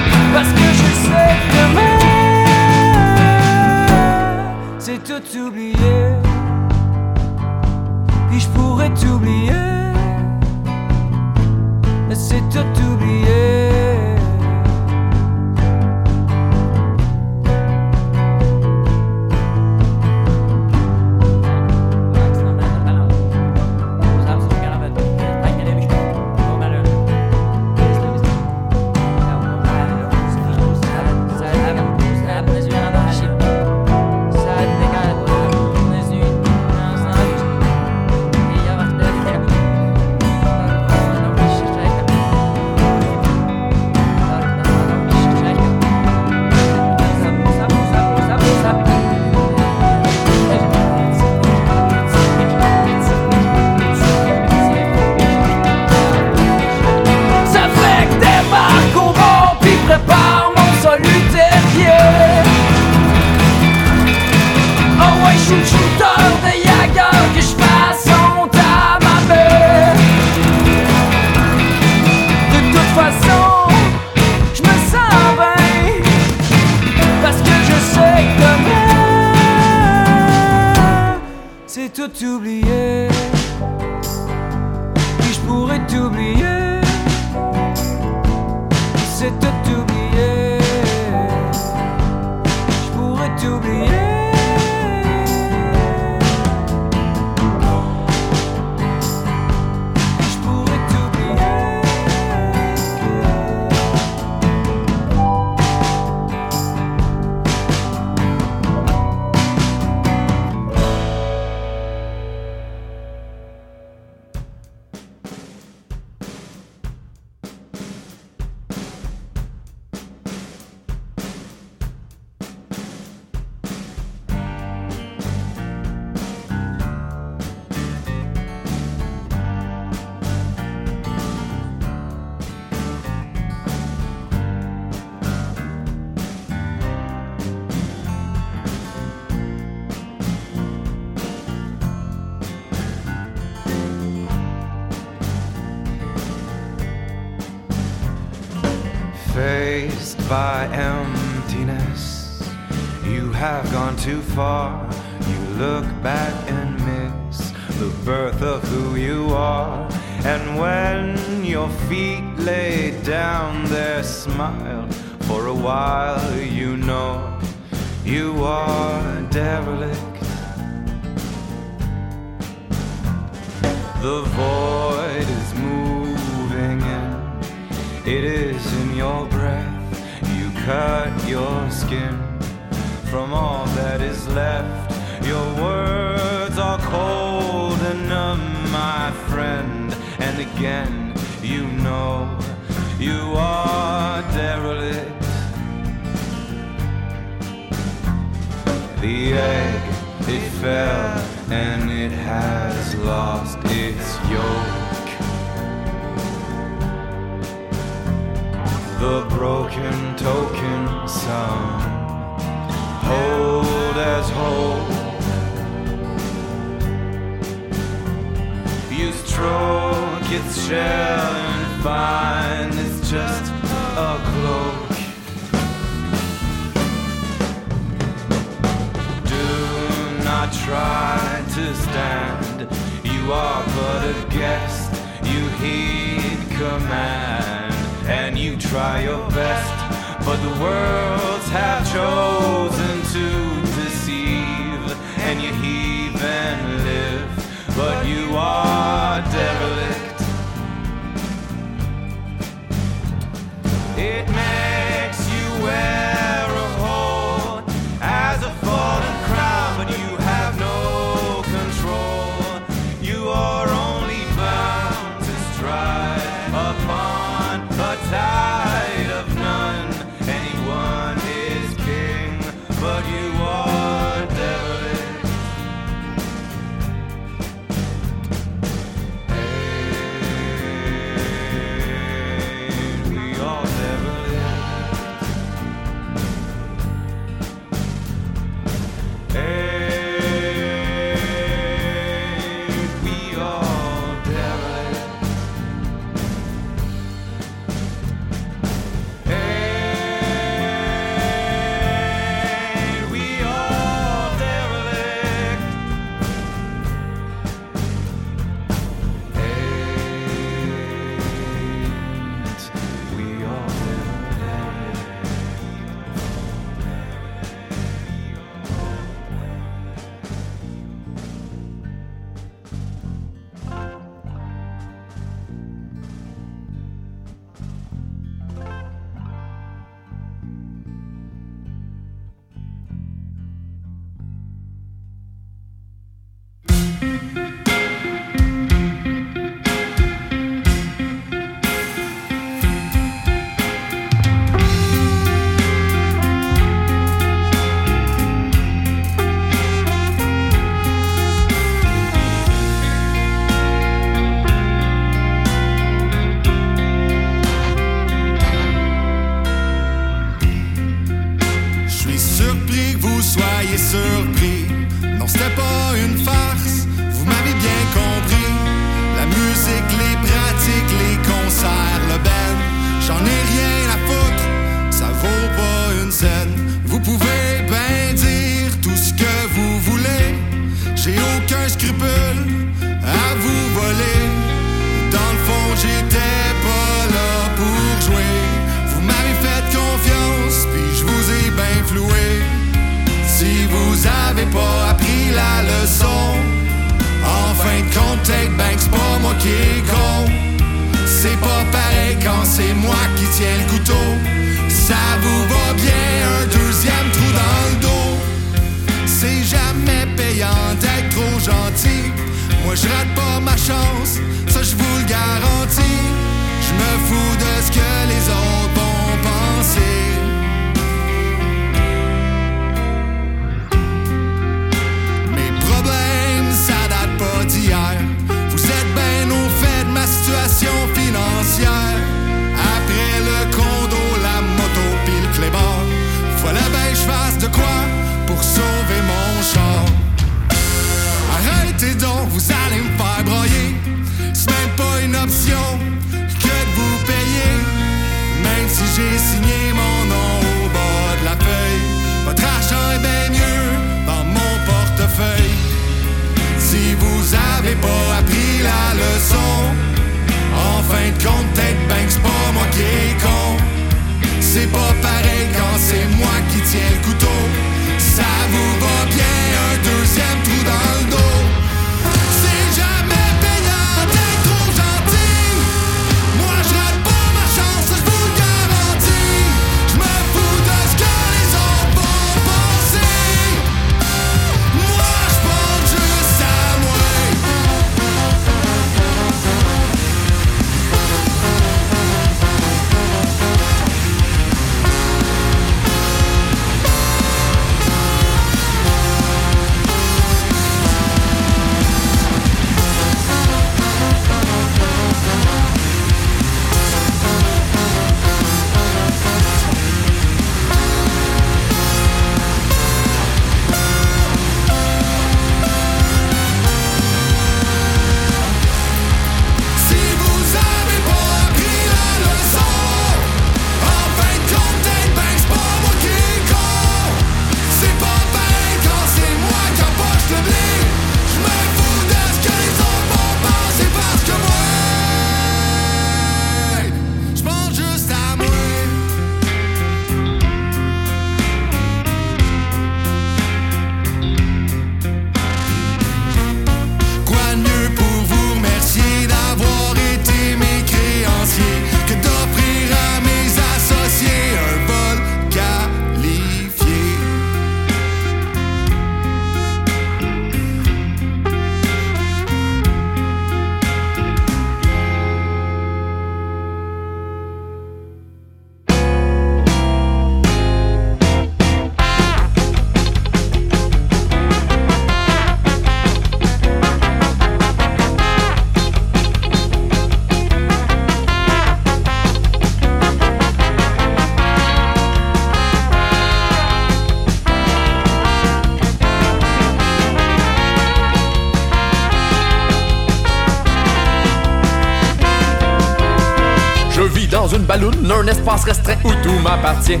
un espace restreint où tout m'appartient.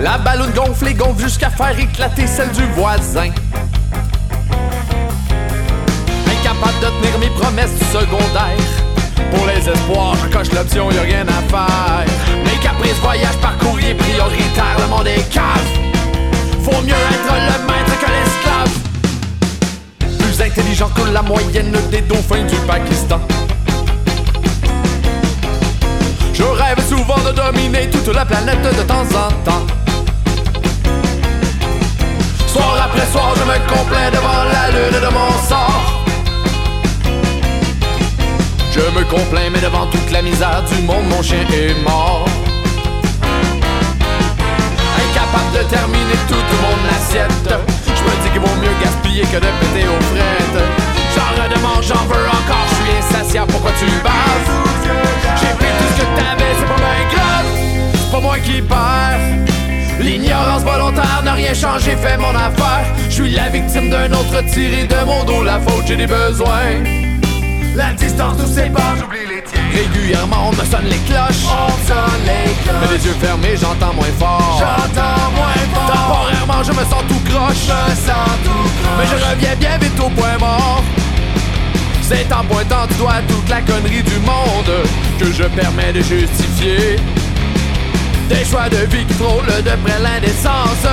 La balloune gonfle et gonfle jusqu'à faire éclater celle du voisin. Incapable de tenir mes promesses du secondaire. Pour les espoirs, je coche l'option, y a rien à faire. Mes caprices voyagent par courrier prioritaire, le monde est cave. Faut mieux être le maître que l'esclave. Plus intelligent que la moyenne des dauphins du Pakistan. Je rêve souvent de dominer toute la planète de temps en temps. Soir après soir, je me complains devant la lune de mon sort. Je me complains, mais devant toute la misère du monde, mon chien est mort. Incapable de terminer toute mon assiette. Je me dis qu'il vaut mieux gaspiller que de péter aux frettes. J'en redemande, j'en veux encore, je suis insatiable, pourquoi tu baves? J'ai que t'avais, c'est pas bien grave. C'est pas moi qui perds. L'ignorance volontaire n'a rien changé, fait mon affaire. Je suis la victime d'un autre tiré de mon dos, la faute, j'ai des besoins. La distance nous sépare, j'oublie les tiens. Régulièrement, on me sonne les cloches. On me sonne les cloches. Mais les yeux fermés, j'entends moins fort. J'entends moins fort. Temporairement, je me sens tout croche. Je me sens tout croche. Mais je reviens bien vite au point mort. C'est en pointant du doigt toute la connerie du monde que je permets de justifier. Des choix de vie qui frôlent de près l'indécence.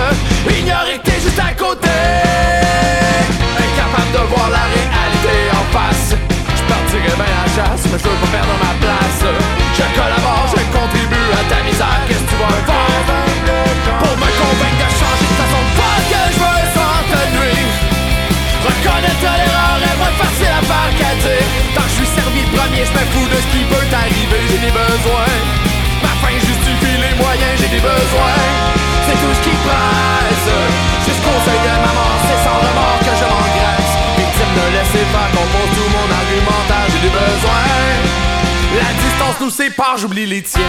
Ignorer t'es juste à côté. Incapable de voir la réalité en face. Je partirais bien à la chasse, mais je veux pas perdre ma place. Je collabore, je contribue à ta misère. Qu'est-ce que tu vas faire? Pour me convaincre de changer de façon de que je veux sans te. Reconnaître moins facile à faire qu'à dire. Tant je suis servi de premier, je me fous de ce qui peut t'arriver. J'ai des besoins. Ma faim justifie les moyens, j'ai des besoins. C'est tout ce qui presse. Jusqu'au seuil de ma mort, c'est sans remords que je m'engraisse. Victime de laisser faire, compose tout mon argumentaire, j'ai des besoins. La distance nous sépare, j'oublie les tiens.